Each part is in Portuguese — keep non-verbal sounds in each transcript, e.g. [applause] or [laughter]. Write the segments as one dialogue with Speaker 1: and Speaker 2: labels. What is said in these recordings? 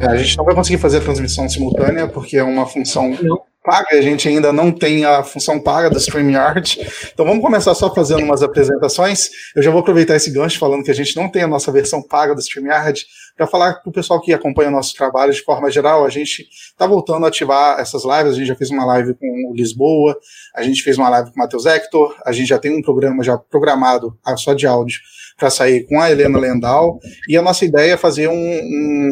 Speaker 1: É, a gente não vai conseguir fazer a transmissão simultânea porque é uma função não. paga, a gente ainda não tem a função paga do StreamYard. Então vamos começar só fazendo umas apresentações. Eu já vou aproveitar esse gancho falando que a gente não tem a nossa versão paga do StreamYard para falar para o pessoal que acompanha o nosso trabalho de forma geral. A gente está voltando a ativar essas lives. A gente já fez uma live com o Lisboa, a gente fez uma live com o Matheus Hector, a gente já tem um programa já programado ah, só de áudio para sair com a Helena Lendal, e a nossa ideia é fazer um,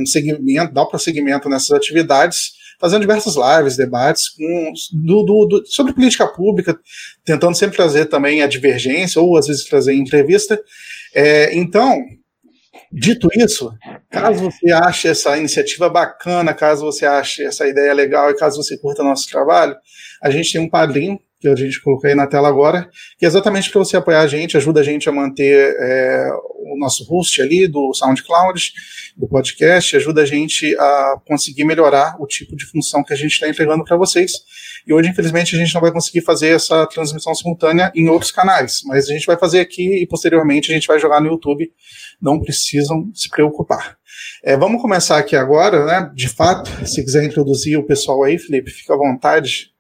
Speaker 1: um segmento, dar para segmento nessas atividades, fazendo diversas lives, debates com, do, do, do, sobre política pública, tentando sempre trazer também a divergência, ou às vezes trazer entrevista. É, então, Dito isso, caso você ache essa iniciativa bacana, caso você ache essa ideia legal e caso você curta nosso trabalho, a gente tem um padrinho que a gente colocou aí na tela agora, que é exatamente para você apoiar a gente, ajuda a gente a manter é, o nosso host ali do SoundCloud, do podcast, ajuda a gente a conseguir melhorar o tipo de função que a gente está entregando para vocês. E hoje, infelizmente, a gente não vai conseguir fazer essa transmissão simultânea em outros canais, mas a gente vai fazer aqui e posteriormente a gente vai jogar no YouTube. Não precisam se preocupar. É, vamos começar aqui agora, né? De fato, se quiser introduzir o pessoal aí, Felipe, fica à vontade.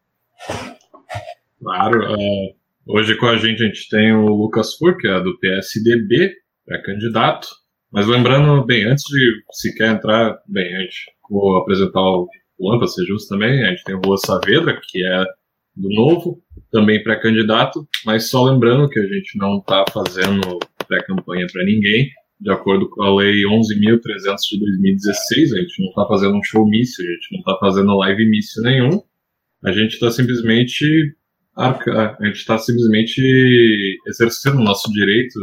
Speaker 2: Claro. É, hoje com a gente a gente tem o Lucas Fur, que é do PSDB, é candidato. Mas lembrando, bem, antes de sequer entrar, bem, a gente vou apresentar o Juan, para ser justo também, a gente tem o Rua Saavedra, que é do Novo, também pré-candidato, mas só lembrando que a gente não está fazendo pré-campanha para ninguém, de acordo com a Lei 11.300 de 2016, a gente não está fazendo um showmício, a gente não está fazendo live mício nenhum, a gente está simplesmente a gente está simplesmente exercendo o nosso direito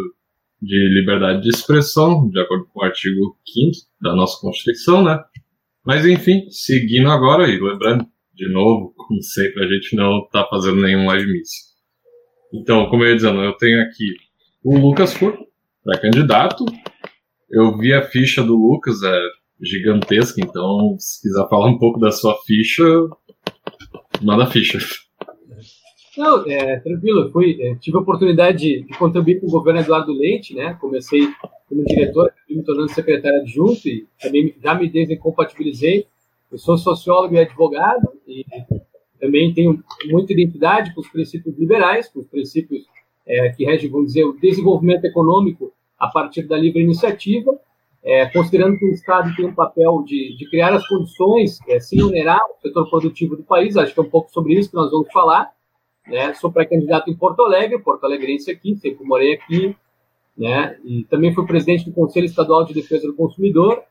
Speaker 2: de liberdade de expressão, de acordo com o artigo 5 da nossa Constituição, né? Mas enfim, seguindo agora e lembrando, de novo, como sempre, a gente não está fazendo nenhum live miss. Então, como eu ia dizendo, eu tenho aqui o Lucas Fur, para candidato. Eu vi a ficha do Lucas, é gigantesca, então se quiser falar um pouco da sua ficha, manda ficha.
Speaker 3: Não, é, tranquilo. Fui, é, tive a oportunidade de, de, contribuir com o governo Eduardo Leite, né? Comecei como diretor, me tornando secretário adjunto e também já me desincompatibilizei. Eu sou sociólogo e advogado e também tenho muita identidade com os princípios liberais, com os princípios é, que regem, vamos dizer, o desenvolvimento econômico a partir da livre iniciativa, é, considerando que o Estado tem um papel de, de criar as condições, é, sem onerar o setor produtivo do país, acho que é um pouco sobre isso que nós vamos falar, né? Sou pré-candidato em Porto Alegre, Porto Alegrense aqui, sempre morei aqui, né? E também fui presidente do Conselho Estadual de Defesa do Consumidor,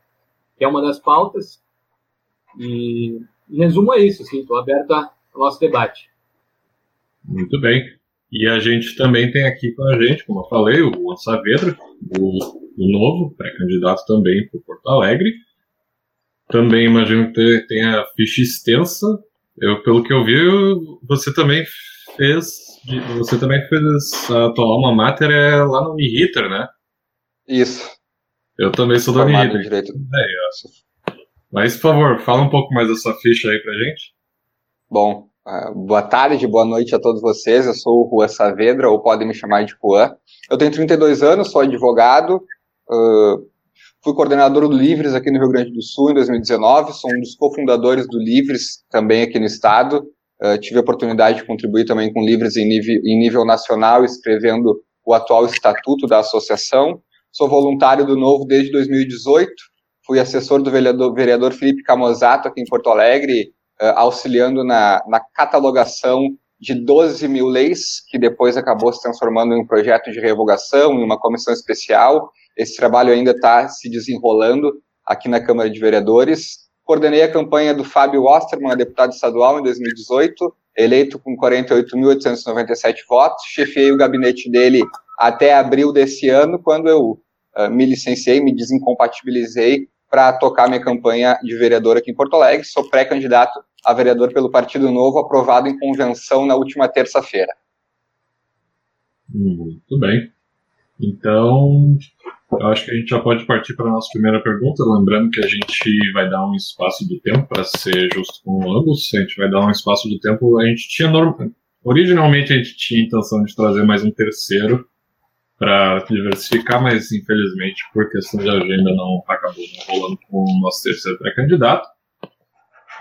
Speaker 3: que é uma das pautas. E, em resumo é isso, assim, estou aberto ao nosso debate.
Speaker 2: Muito bem. E a gente também tem aqui com a gente, como eu falei, o Juan Saavedra, o, o novo pré-candidato também para Porto Alegre. Também imagino que tenha ficha extensa. Eu, pelo que eu vi, você também fez. Você também fez a tua alma mater é lá no Uniriter, né?
Speaker 4: Isso.
Speaker 2: Eu também sou do Uniriter. Direito. É, Mas, por favor, fala um pouco mais dessa ficha aí pra gente.
Speaker 4: Bom, uh, boa tarde, boa noite a todos vocês. Eu sou o Juan Saavedra, ou podem me chamar de Juan. Eu tenho 32 anos, sou advogado. Uh, fui coordenador do Livres aqui no Rio Grande do Sul em 2019. Sou um dos cofundadores do Livres também aqui no estado. Uh, tive a oportunidade de contribuir também com livros em nível, em nível nacional, escrevendo o atual estatuto da associação. Sou voluntário do Novo desde 2018. Fui assessor do vereador, vereador Felipe Camozato aqui em Porto Alegre, uh, auxiliando na, na catalogação de 12 mil leis, que depois acabou se transformando em um projeto de revogação, em uma comissão especial. Esse trabalho ainda está se desenrolando aqui na Câmara de Vereadores. Coordenei a campanha do Fábio Osterman, deputado estadual, em 2018, eleito com 48.897 votos. Chefiei o gabinete dele até abril desse ano, quando eu uh, me licenciei, me desincompatibilizei para tocar minha campanha de vereador aqui em Porto Alegre. Sou pré-candidato a vereador pelo Partido Novo, aprovado em convenção na última terça-feira.
Speaker 2: Muito bem. Então, eu acho que a gente já pode partir para a nossa primeira pergunta, lembrando que a gente vai dar um espaço de tempo para ser justo com ambos, a gente vai dar um espaço de tempo, a gente tinha originalmente a gente tinha a intenção de trazer mais um terceiro, para diversificar, mas infelizmente por questão de agenda não acabou não rolando com o nosso terceiro pré-candidato.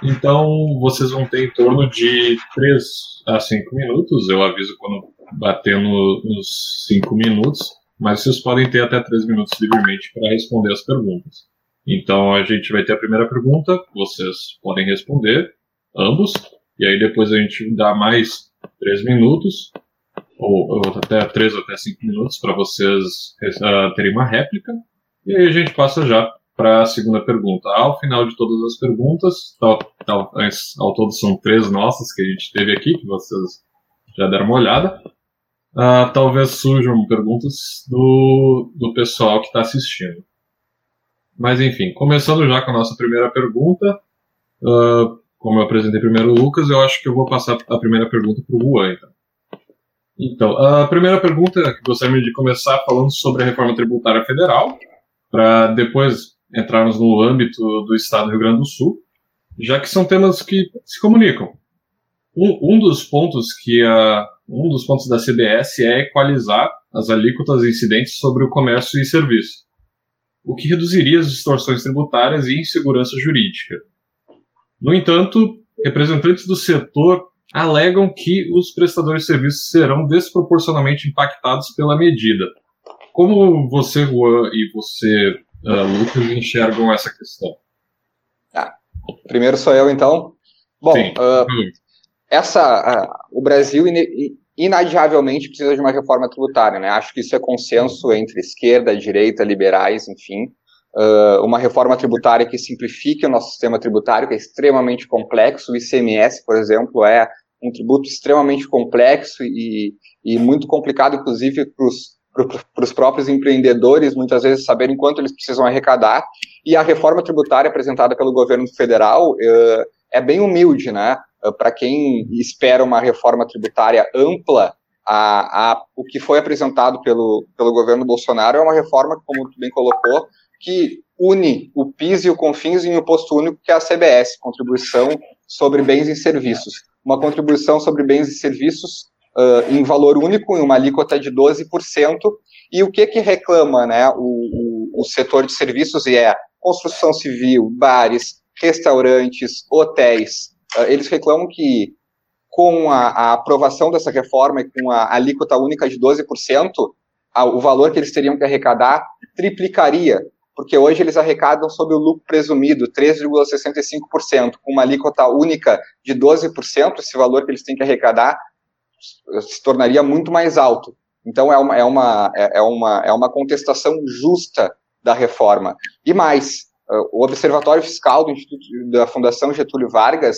Speaker 2: Então vocês vão ter em torno de 3 a 5 minutos, eu aviso quando bater no, nos 5 minutos, mas vocês podem ter até 3 minutos livremente para responder as perguntas. Então a gente vai ter a primeira pergunta, vocês podem responder, ambos, e aí depois a gente dá mais 3 minutos ou, ou até 3 ou até 5 minutos para vocês uh, terem uma réplica. E aí a gente passa já para a segunda pergunta. Ao final de todas as perguntas, ao todo são três nossas que a gente teve aqui, que vocês já deram uma olhada. Uh, talvez surjam perguntas do, do pessoal que está assistindo. Mas enfim, começando já com a nossa primeira pergunta. Uh, como eu apresentei primeiro o Lucas, eu acho que eu vou passar a primeira pergunta para o Juan. Então. Então, a primeira pergunta que gostaria de começar falando sobre a reforma tributária federal, para depois entrarmos no âmbito do Estado do Rio Grande do Sul, já que são temas que se comunicam. Um, um dos pontos que a, um dos pontos da CBS é equalizar as alíquotas incidentes sobre o comércio e serviço, o que reduziria as distorções tributárias e insegurança jurídica. No entanto, representantes do setor alegam que os prestadores de serviços serão desproporcionalmente impactados pela medida. Como você, Juan, e você, uh, Lucas, enxergam essa questão?
Speaker 4: Ah, primeiro sou eu, então. Bom, uh, essa, o Brasil inadiavelmente precisa de uma reforma tributária, né? Acho que isso é consenso entre esquerda, direita, liberais, enfim. Uh, uma reforma tributária que simplifique o nosso sistema tributário, que é extremamente complexo. O ICMS, por exemplo, é um tributo extremamente complexo e, e muito complicado, inclusive, para os próprios empreendedores, muitas vezes, saberem quanto eles precisam arrecadar. E a reforma tributária apresentada pelo governo federal uh, é bem humilde, né? Uh, para quem espera uma reforma tributária ampla, a, a, o que foi apresentado pelo, pelo governo Bolsonaro é uma reforma, como tu bem colocou, que une o PIS e o CONFINS em um imposto único, que é a CBS, Contribuição sobre Bens e Serviços uma contribuição sobre bens e serviços uh, em valor único, em uma alíquota de 12%. E o que que reclama né, o, o, o setor de serviços e é construção civil, bares, restaurantes, hotéis. Uh, eles reclamam que com a, a, aprovação dessa reforma e com a alíquota única de 12%, a, o valor que eles teriam que arrecadar triplicaria porque hoje eles arrecadam sob o lucro presumido 3,65%, com uma alíquota única de 12%, esse valor que eles têm que arrecadar se tornaria muito mais alto. Então é uma, é uma, é, é uma, é uma contestação justa da reforma. E mais, o Observatório Fiscal do Instituto da Fundação Getúlio Vargas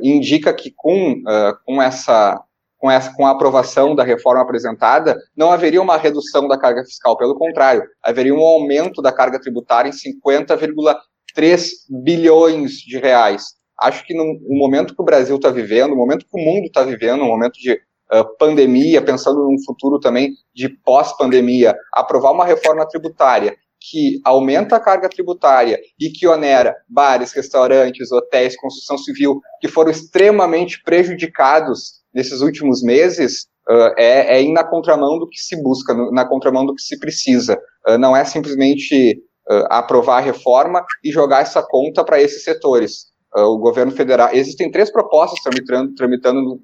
Speaker 4: indica que com, com essa com, essa, com a aprovação da reforma apresentada, não haveria uma redução da carga fiscal, pelo contrário, haveria um aumento da carga tributária em 50,3 bilhões de reais. Acho que no, no momento que o Brasil está vivendo, no momento que o mundo está vivendo, no momento de uh, pandemia, pensando num futuro também de pós-pandemia, aprovar uma reforma tributária que aumenta a carga tributária e que onera bares, restaurantes, hotéis, construção civil, que foram extremamente prejudicados nesses últimos meses uh, é, é ir na contramão do que se busca, na contramão do que se precisa. Uh, não é simplesmente uh, aprovar a reforma e jogar essa conta para esses setores. o governo federal. Existem três propostas tramitando, tramitando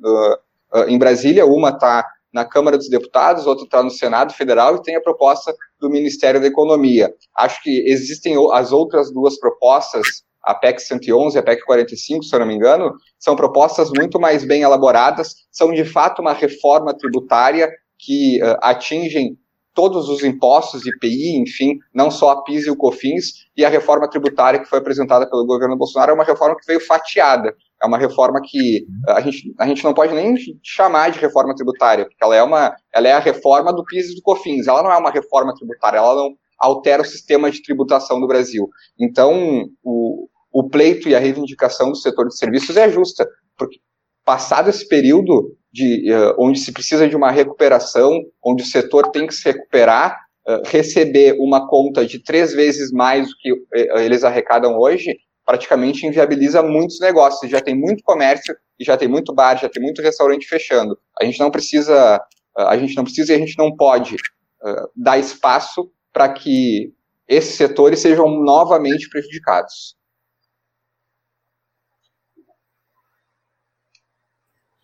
Speaker 4: em Brasília, uma está na Câmara dos Deputados, outra está no Senado Federal e tem a proposta do Ministério da Economia. Acho que existem as outras duas propostas a PEC 111 e a PEC 45, se eu não me engano, são propostas muito mais bem elaboradas, são de fato uma reforma tributária que uh, atingem todos os impostos, IPI, enfim, não só a PIS e o COFINS, e a reforma tributária que foi apresentada pelo governo Bolsonaro é uma reforma que veio fatiada, é uma reforma que uh, a gente, a gente não pode nem chamar de reforma tributária, porque ela é, uma, ela é a reforma do PIS e do COFINS, ela não é uma reforma tributária, ela não altera o sistema de tributação do Brasil. Então, o, o pleito e a reivindicação do setor de serviços é justa, porque passado esse período de, uh, onde se precisa de uma recuperação, onde o setor tem que se recuperar, uh, receber uma conta de três vezes mais do que uh, eles arrecadam hoje, praticamente inviabiliza muitos negócios. Já tem muito comércio, e já tem muito bar, já tem muito restaurante fechando. A gente não precisa, a gente não precisa e a gente não pode uh, dar espaço para que esses setores sejam novamente prejudicados.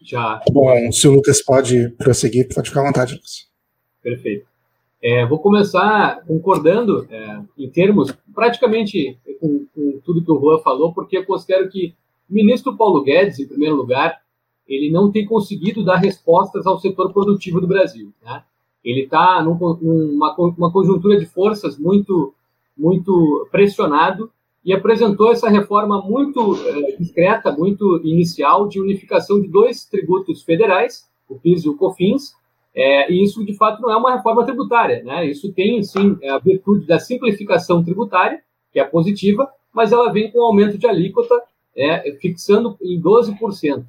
Speaker 1: Já. Bom, se o Lucas pode prosseguir, pode ficar à vontade, Lucas.
Speaker 3: Perfeito. É, vou começar concordando é, em termos, praticamente com, com, tudo que o Juan falou, porque eu considero que o ministro Paulo Guedes, em primeiro lugar, ele não tem conseguido dar respostas ao setor produtivo do Brasil. Né? Ele está num, numa uma conjuntura de forças muito, muito pressionado e apresentou essa reforma muito é, discreta, muito inicial, de unificação de dois tributos federais, o PIS e o COFINS, é, e isso, de fato, não é uma reforma tributária. Né? Isso tem, sim, a virtude da simplificação tributária, que é positiva, mas ela vem com aumento de alíquota, é, fixando em 12%.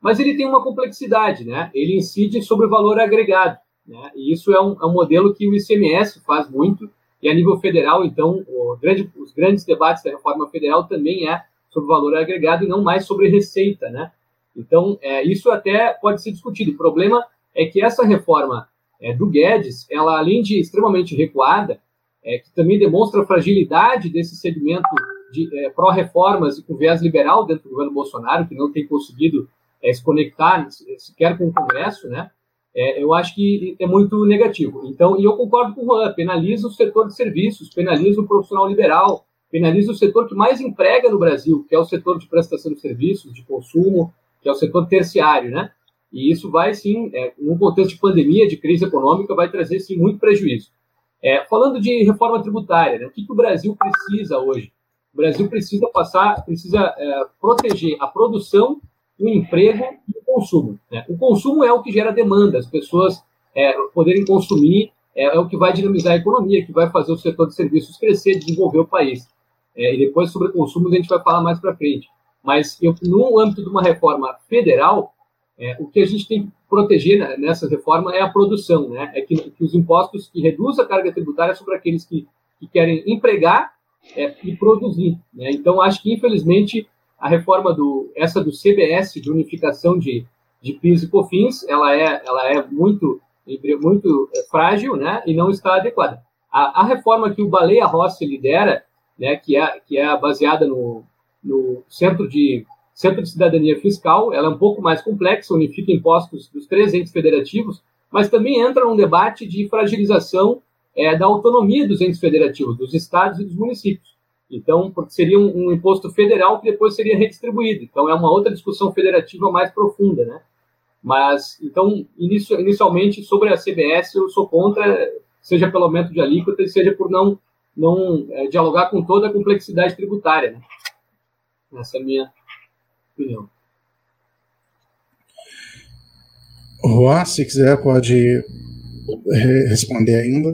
Speaker 3: Mas ele tem uma complexidade, né? ele incide sobre o valor agregado. Né? E isso é um, é um modelo que o ICMS faz muito, e a nível federal, então, grande, os grandes debates da reforma federal também é sobre valor agregado e não mais sobre receita, né? Então, é, isso até pode ser discutido. O problema é que essa reforma é, do Guedes, ela além de extremamente recuada, é, que também demonstra a fragilidade desse segmento de é, pró-reformas e com viés liberal dentro do governo Bolsonaro, que não tem conseguido é, se conectar sequer com o Congresso, né? é, eu acho que é muito negativo. Então, e eu concordo com o Juan, penaliza o setor de serviços, penaliza o profissional liberal, penaliza o setor que mais emprega no Brasil, que é o setor de prestação de serviços, de consumo, que é o setor terciário, né? E isso vai, sim, é, num contexto de pandemia, de crise econômica, vai trazer, sim, muito prejuízo. É, falando de reforma tributária, né, o que, que, o Brasil precisa hoje? O Brasil precisa passar, precisa é, proteger a produção, o emprego consumo. Né? O consumo é o que gera demanda, as pessoas é, poderem consumir é, é, o que vai dinamizar a economia, que vai fazer o setor de serviços crescer, desenvolver o país. É, e depois sobre consumo a gente vai falar mais para frente. Mas eu, no âmbito de uma reforma federal, é, o que a gente tem que proteger nessa reforma é a produção, né? É que, que os impostos que reduzam a carga tributária sobre aqueles que, que querem empregar é, e produzir. Né? Então, acho que, infelizmente, a reforma do essa do CBS de unificação de, de PIS e COFINS, ela é ela é muito muito é, frágil, né, e não está adequada. A, a reforma que o Baleia Rossi lidera, né, que é que é baseada no, no centro de Centro de Cidadania Fiscal, ela é um pouco mais complexa, unifica impostos dos três entes federativos, mas também entra num debate de fragilização é, da autonomia dos entes federativos, dos estados e dos municípios. Então, porque seria um, um, imposto federal que depois seria redistribuído. Então, é uma outra discussão federativa mais profunda, né? Mas, então, inicio, inicialmente, sobre a CBS, eu sou contra, seja pelo aumento de alíquota, seja por não, não é, dialogar com toda a complexidade tributária. Né? Essa é a minha opinião.
Speaker 1: Juan, se quiser, pode responder ainda.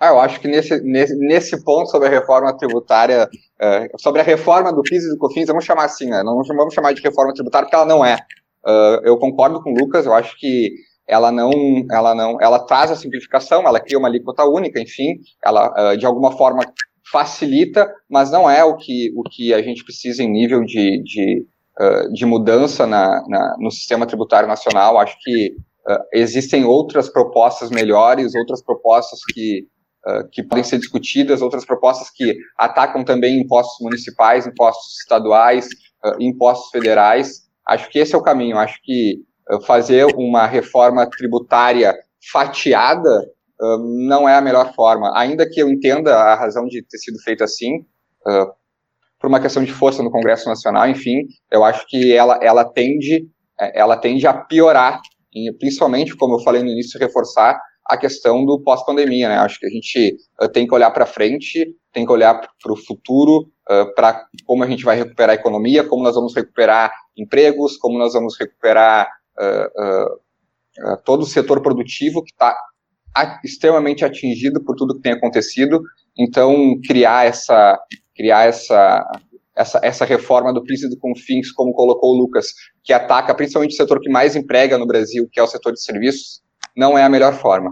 Speaker 4: Ah, eu acho que nesse, nesse, nesse ponto sobre a reforma tributária, uh, sobre a reforma do PIS e do COFINS, vamos chamar assim, né? não vamos chamar de reforma tributária porque ela não é. Uh, eu concordo com o Lucas, eu acho que ela não, ela não, ela traz a simplificação, ela cria uma alíquota única, enfim, ela uh, de alguma forma facilita, mas não é o que, o que a gente precisa em nível de, de, de mudança na, na, no sistema tributário nacional. Acho que existem outras propostas melhores, outras propostas que ah, que podem ser discutidas, outras propostas que atacam também impostos municipais, impostos estaduais, uh, impostos federais. Acho que esse é o caminho. Acho que uh, fazer uma reforma tributária fatiada não é a melhor forma. Ainda que eu entenda a razão de ter sido feito assim, por uma questão de força no Congresso Nacional, enfim, eu acho que ela, ela tende ela tende a piorar, principalmente, como eu falei no início, reforçar a questão do pós-pandemia, né? Acho que a gente uh, tem que olhar para frente, tem que olhar para o futuro, uh, para como a gente vai recuperar a economia, como nós vamos recuperar empregos, como nós vamos recuperar uh, todo o setor produtivo que está extremamente atingido por tudo que tem acontecido. Então, criar essa, criar essa, essa, essa reforma do PIS e do Confins, como colocou o Lucas, que ataca principalmente o setor que mais emprega no Brasil, que é o setor de serviços, não é a melhor forma.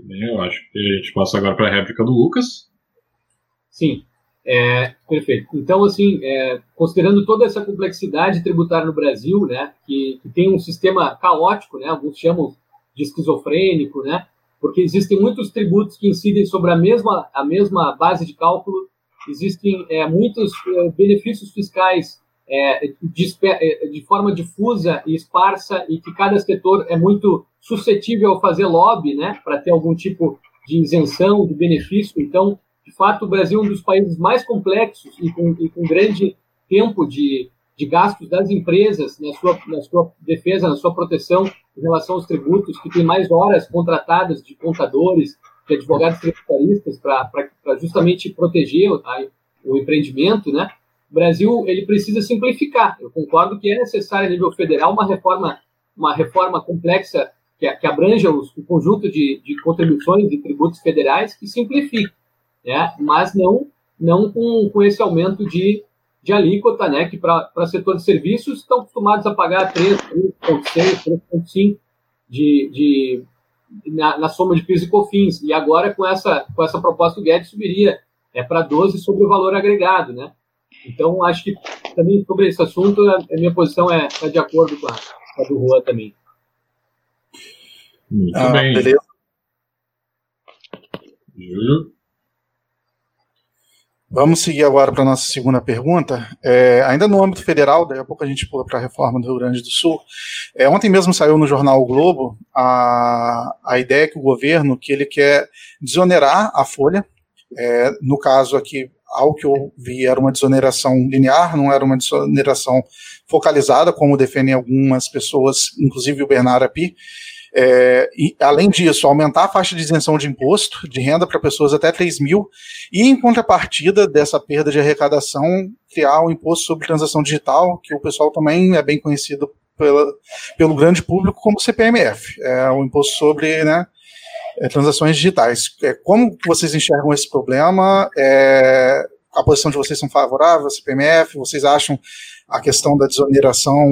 Speaker 2: Bem, eu acho que a gente passa agora para a réplica do Lucas.
Speaker 3: Sim, é, perfeito. Então, assim, é, considerando toda essa complexidade tributária no Brasil, né, que, que, tem um sistema caótico, né, alguns chamam de esquizofrênico, né? Porque existem muitos tributos que incidem sobre a mesma, a mesma base de cálculo, existem é, muitos é, benefícios fiscais é, de, de, forma difusa e esparsa e que cada setor é muito suscetível a fazer lobby, né, para ter algum tipo de isenção, de benefício. Então, de fato, o Brasil é um dos países mais complexos e com, e com grande tempo de, de gastos das empresas na sua, na sua defesa, na sua proteção em relação aos tributos, que tem mais horas contratadas de contadores, de advogados tributaristas para justamente proteger a, o empreendimento, né? O Brasil ele precisa simplificar. Eu concordo que é necessário a nível federal uma reforma, uma reforma complexa que, que abranja os, o conjunto de, de contribuições e tributos federais que simplifique, né? Mas não não com, com esse aumento de, de alíquota, né? Que para o setor de serviços estão acostumados a pagar 3, 3,6, 3,5 de, de na, na, soma de PIS e COFINS. E agora com essa com essa proposta o Guedes subiria é para 12 sobre o valor agregado, né? Então, acho que também sobre esse assunto, a minha posição é, é de acordo com a, com a do Juan também.
Speaker 2: Muito ah, bem. Beleza. Júlio?
Speaker 1: Vamos seguir agora para a nossa segunda pergunta. É, ainda no âmbito federal, daqui a pouco a gente pula para a reforma do Rio Grande do Sul. É, ontem mesmo saiu no jornal o Globo a, a ideia que o governo que ele quer desonerar a folha. É, no caso aqui, ao que eu vi, era uma desoneração linear, não era uma desoneração focalizada, como defendem algumas pessoas, inclusive o Bernardo Api. É, e, além disso, aumentar a faixa de isenção de imposto de renda para pessoas até 3 mil, e em contrapartida dessa perda de arrecadação, criar o um imposto sobre transação digital, que o pessoal também é bem conhecido pela, pelo grande público como CPMF, é o imposto sobre né, é, transações digitais. É, como vocês enxergam esse problema? É, a posição de vocês são favorável à CPMF? Vocês acham a questão da desoneração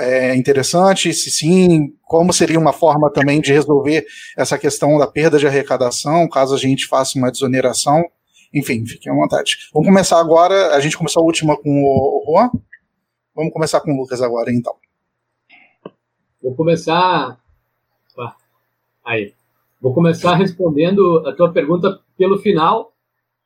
Speaker 1: é interessante? Se sim, como seria uma forma também de resolver essa questão da perda de arrecadação, caso a gente faça uma desoneração? Enfim, fiquem à vontade. Vamos começar agora. A gente começou a última com o Juan. Vamos começar com o Lucas agora, então.
Speaker 3: Vou começar. Aí. Vou começar respondendo a tua pergunta pelo final,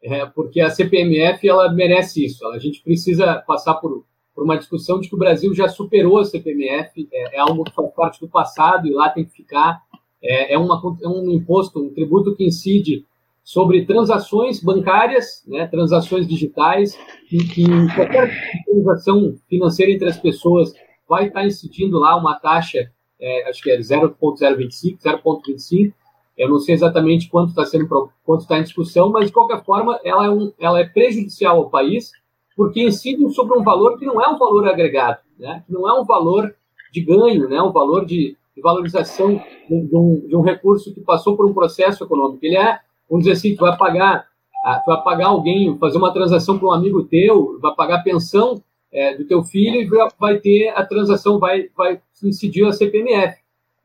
Speaker 3: é, porque a CPMF ela merece isso. A gente precisa passar por, por uma discussão de que o Brasil já superou a CPMF, é, é algo que faz parte do passado e lá tem que ficar. É, é, uma, é um imposto, um tributo que incide sobre transações bancárias, né, transações digitais, que, que qualquer transação financeira entre as pessoas vai estar incidindo lá uma taxa, é, acho que é 0,025, 0,25, eu não sei exatamente quanto está sendo quanto está em discussão, mas de qualquer forma ela é, um, ela é prejudicial ao país porque incide sobre um valor que não é um valor agregado, né? que não é um valor de ganho, né? um valor de, de valorização de, um, de um recurso que passou por um processo econômico. Ele é, vamos dizer assim, tu vai pagar, ah, tu vai pagar alguém, fazer uma transação para um amigo teu, vai pagar pensão é, do teu filho e vai ter a transação, vai, vai incidir a CPMF.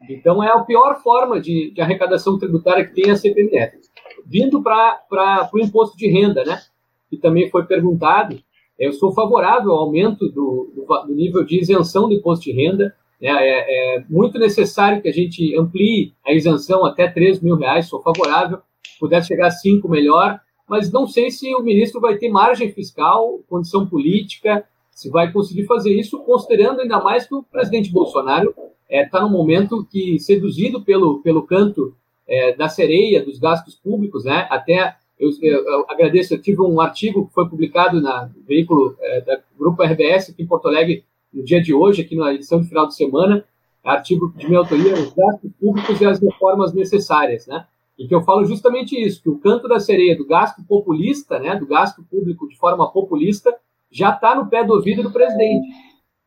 Speaker 3: Então, é a pior forma de, de arrecadação tributária que tem a CPMF. Vindo para o imposto de renda, né? Que também foi perguntado, eu sou favorável ao aumento do, do, nível de isenção do imposto de renda. É, é, é, muito necessário que a gente amplie a isenção até 3 mil reais, sou favorável. Se pudesse chegar a 5, melhor. Mas não sei se o ministro vai ter margem fiscal, condição política, se vai conseguir fazer isso, considerando ainda mais que o presidente Bolsonaro está é, tá num momento que, seduzido pelo, pelo canto é, da sereia dos gastos públicos, né, até eu, eu, agradeço, eu tive um artigo que foi publicado na, no veículo é, da Grupo RBS aqui em Porto Alegre no dia de hoje, aqui na edição de final de semana, artigo de minha autoria, os gastos públicos e as reformas necessárias, né? E que eu falo justamente isso, que o canto da sereia do gasto populista, né, do gasto público de forma populista, já está no pé do ouvido do presidente.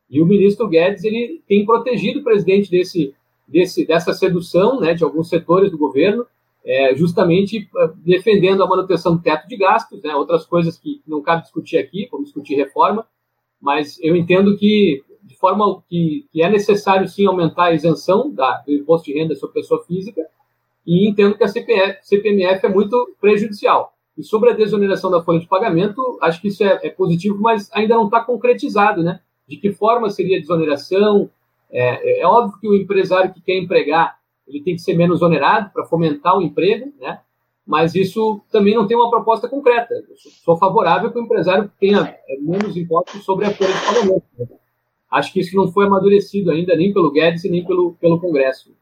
Speaker 3: E o ministro Guedes ele tem protegido o presidente desse, desse, dessa sedução né, de alguns setores do governo, é, justamente é, defendendo a manutenção do teto de gastos, né, outras coisas que não cabe discutir aqui, como discutir reforma, mas eu entendo que, de forma que, que é necessário sim aumentar a isenção da, do imposto de renda sobre pessoa física, e entendo que a CPF, CPMF é muito prejudicial. E sobre a desoneração da folha de pagamento, acho que isso é, é positivo, mas ainda não está concretizado, né? De que forma seria a desoneração? É, é, óbvio que o empresário que quer empregar ele tem que ser menos onerado para fomentar o emprego, né? Mas isso também não tem uma proposta concreta. Eu sou favorável que o empresário tenha é, menos impostos sobre a folha de pagamento. Né? Acho que isso não foi amadurecido ainda, nem pelo Guedes nem pelo, pelo Congresso.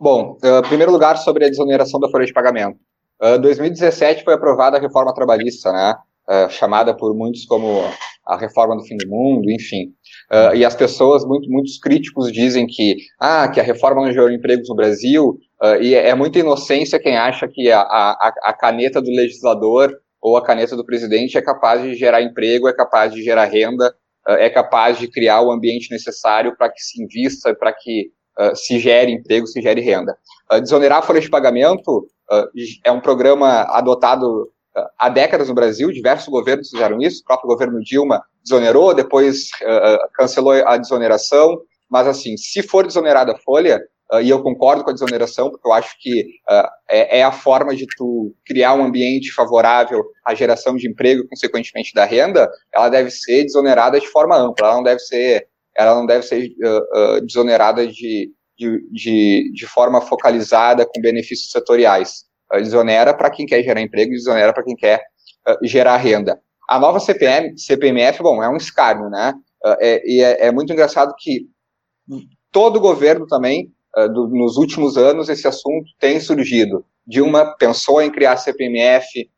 Speaker 4: Bom, em uh, primeiro lugar, sobre a desoneração da folha de pagamento. Uh, 2017 foi aprovada a reforma trabalhista, né? Uh, chamada por muitos como a reforma do fim do mundo, enfim. Uh, e as pessoas, muito, muitos críticos dizem que, ah, que a reforma não gerou empregos no Brasil, uh, e é, é muita inocência quem acha que a, a, a, caneta do legislador ou a caneta do presidente é capaz de gerar emprego, é capaz de gerar renda, uh, é capaz de criar o ambiente necessário para que se invista, para que se gere emprego, se gere renda. desonerar a folha de pagamento é um programa adotado há décadas no Brasil, diversos governos fizeram isso, o próprio governo Dilma desonerou, depois uh, cancelou a desoneração, mas assim, se for desonerada a folha, uh, e eu concordo com a desoneração, porque eu acho que uh, é, é, a forma de tu criar um ambiente favorável à geração de emprego e, consequentemente, da renda, ela deve ser desonerada de forma ampla, ela não deve ser, ela não deve ser desonerada de, de, de, de forma focalizada com benefícios setoriais desonera para quem quer gerar emprego, desonera para quem quer uh, gerar renda. A nova CPM, CPMF, bom, é um escárnio, né? Uh, é, e é, é, muito engraçado que todo governo também, uh, do, nos últimos anos, esse assunto tem surgido. Dilma pensou em criar a CPMF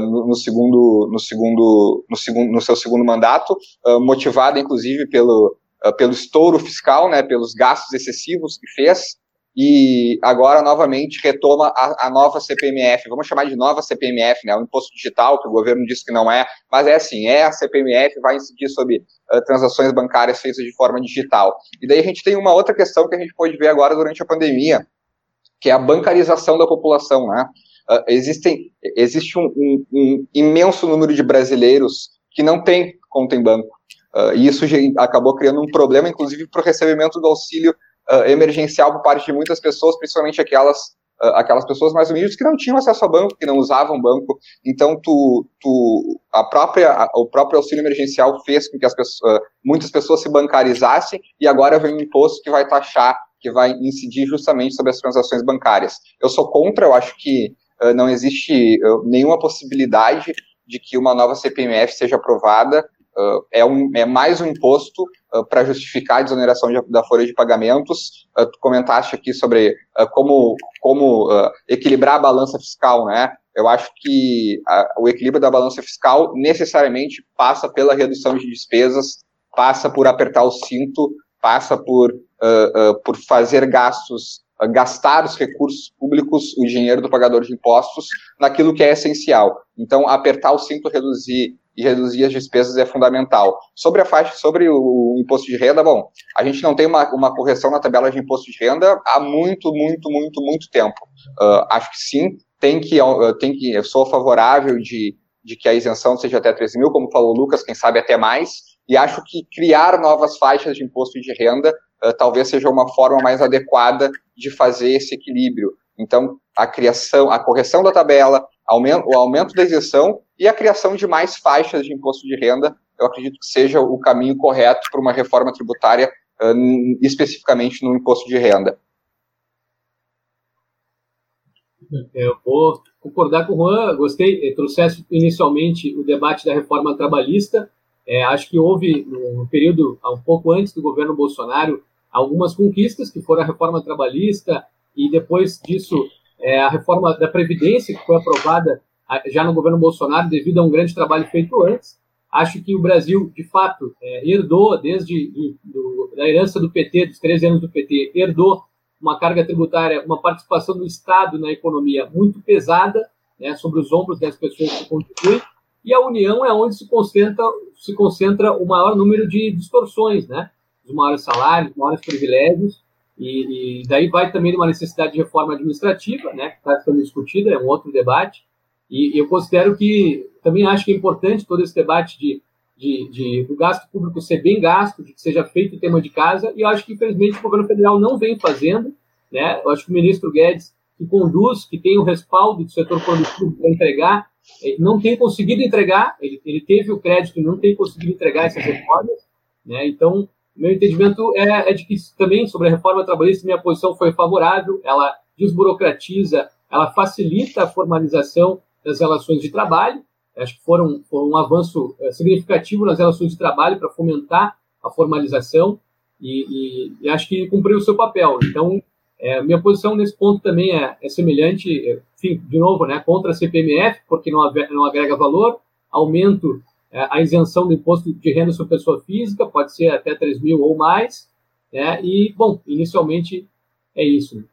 Speaker 4: no, no, segundo, no, segundo, no, segundo, no seu segundo mandato, motivada, inclusive, pelo, pelo estouro fiscal, né, pelos gastos excessivos que fez, e agora novamente retoma a, a, nova CPMF, vamos chamar de nova CPMF, né, o imposto digital, que o governo disse que não é, mas é assim, é a CPMF, vai incidir sobre uh, transações bancárias feitas de forma digital. E daí a gente tem uma outra questão que a gente pode ver agora durante a pandemia, que é a bancarização da população, né, uh, existem, existe um, um, um, imenso número de brasileiros que não tem conta em banco, uh, e isso acabou criando um problema, inclusive, para o recebimento do auxílio uh, emergencial por parte de muitas pessoas, principalmente aquelas uh, aquelas pessoas mais humildes que não tinham acesso a banco, que não usavam banco. Então, tu, tu, a própria, a, o próprio auxílio emergencial fez com que as pessoas, uh, muitas pessoas se bancarizassem e agora vem um imposto que vai taxar, que vai incidir justamente sobre as transações bancárias. Eu sou contra, eu acho que não existe nenhuma possibilidade de que uma nova CPMF seja aprovada Uh, é, um, é mais um imposto uh, para justificar a desoneração de, da folha de pagamentos. Uh, tu comentaste aqui sobre como, como equilibrar a balança fiscal, né? Eu acho que o equilíbrio da balança fiscal necessariamente passa pela redução de despesas, passa por apertar o cinto, passa por, por fazer gastos gastar os recursos públicos, o dinheiro do pagador de impostos, naquilo que é essencial. Então, apertar o cinto, reduzir e reduzir as despesas é fundamental. Sobre a faixa, sobre o imposto de renda, bom, a gente não tem uma, uma correção na tabela de imposto de renda há muito, muito, muito, muito tempo. Uh, acho que sim, tem que, uh, tem que, eu sou favorável de, de que a isenção seja até 13 mil, como falou o Lucas, quem sabe até mais, e acho que criar novas faixas de imposto de renda uh, talvez seja uma forma mais adequada de fazer esse equilíbrio. Então, a criação, a correção da tabela, aumento, o aumento da isenção e a criação de mais faixas de imposto de renda, eu acredito que seja o caminho correto para uma reforma tributária, especificamente no imposto de renda.
Speaker 3: Eu vou concordar com o Juan, gostei, trouxesse inicialmente o debate da reforma trabalhista, é, acho que houve, no período, um pouco antes do governo Bolsonaro, algumas conquistas, que foram a reforma trabalhista, e depois disso é, a reforma da Previdência, que foi aprovada já no governo Bolsonaro, devido a um grande trabalho feito antes. Acho que o Brasil, de fato, é, herdou, desde do, da herança do PT, dos 13 anos do PT, herdou uma carga tributária, uma participação do Estado na economia muito pesada, né, sobre os ombros das pessoas que contribuem, e a União é onde se concentra, se concentra o maior número de distorções, né, os maiores salários, os maiores privilégios, e, e, daí vai também uma necessidade de reforma administrativa, né, que está sendo discutida, é um outro debate. E, eu considero que, também acho que é importante todo esse debate de, de, de do gasto público ser bem gasto, de que seja feito o tema de casa, e eu acho que, infelizmente, o governo federal não vem fazendo. Né? Eu acho que o ministro Guedes, que conduz, que tem o respaldo do setor produtivo para entregar, eh, não tem conseguido entregar, ele, ele teve o crédito e não tem conseguido entregar essas reformas. Né? Então, meu entendimento é, é, de que também sobre a reforma trabalhista minha posição foi favorável. Ela desburocratiza, ela facilita a formalização das relações de trabalho. Acho que foram, foram um avanço é, significativo nas relações de trabalho para fomentar a formalização e, e, e, acho que cumpriu o seu papel. Então, é, minha posição nesse ponto também é, é semelhante, é, enfim, de novo, né, contra a CPMF, porque não, não agrega valor, aumento é, a isenção do imposto de renda sobre pessoa física, pode ser até 3 mil ou mais, né, e, bom, inicialmente é isso.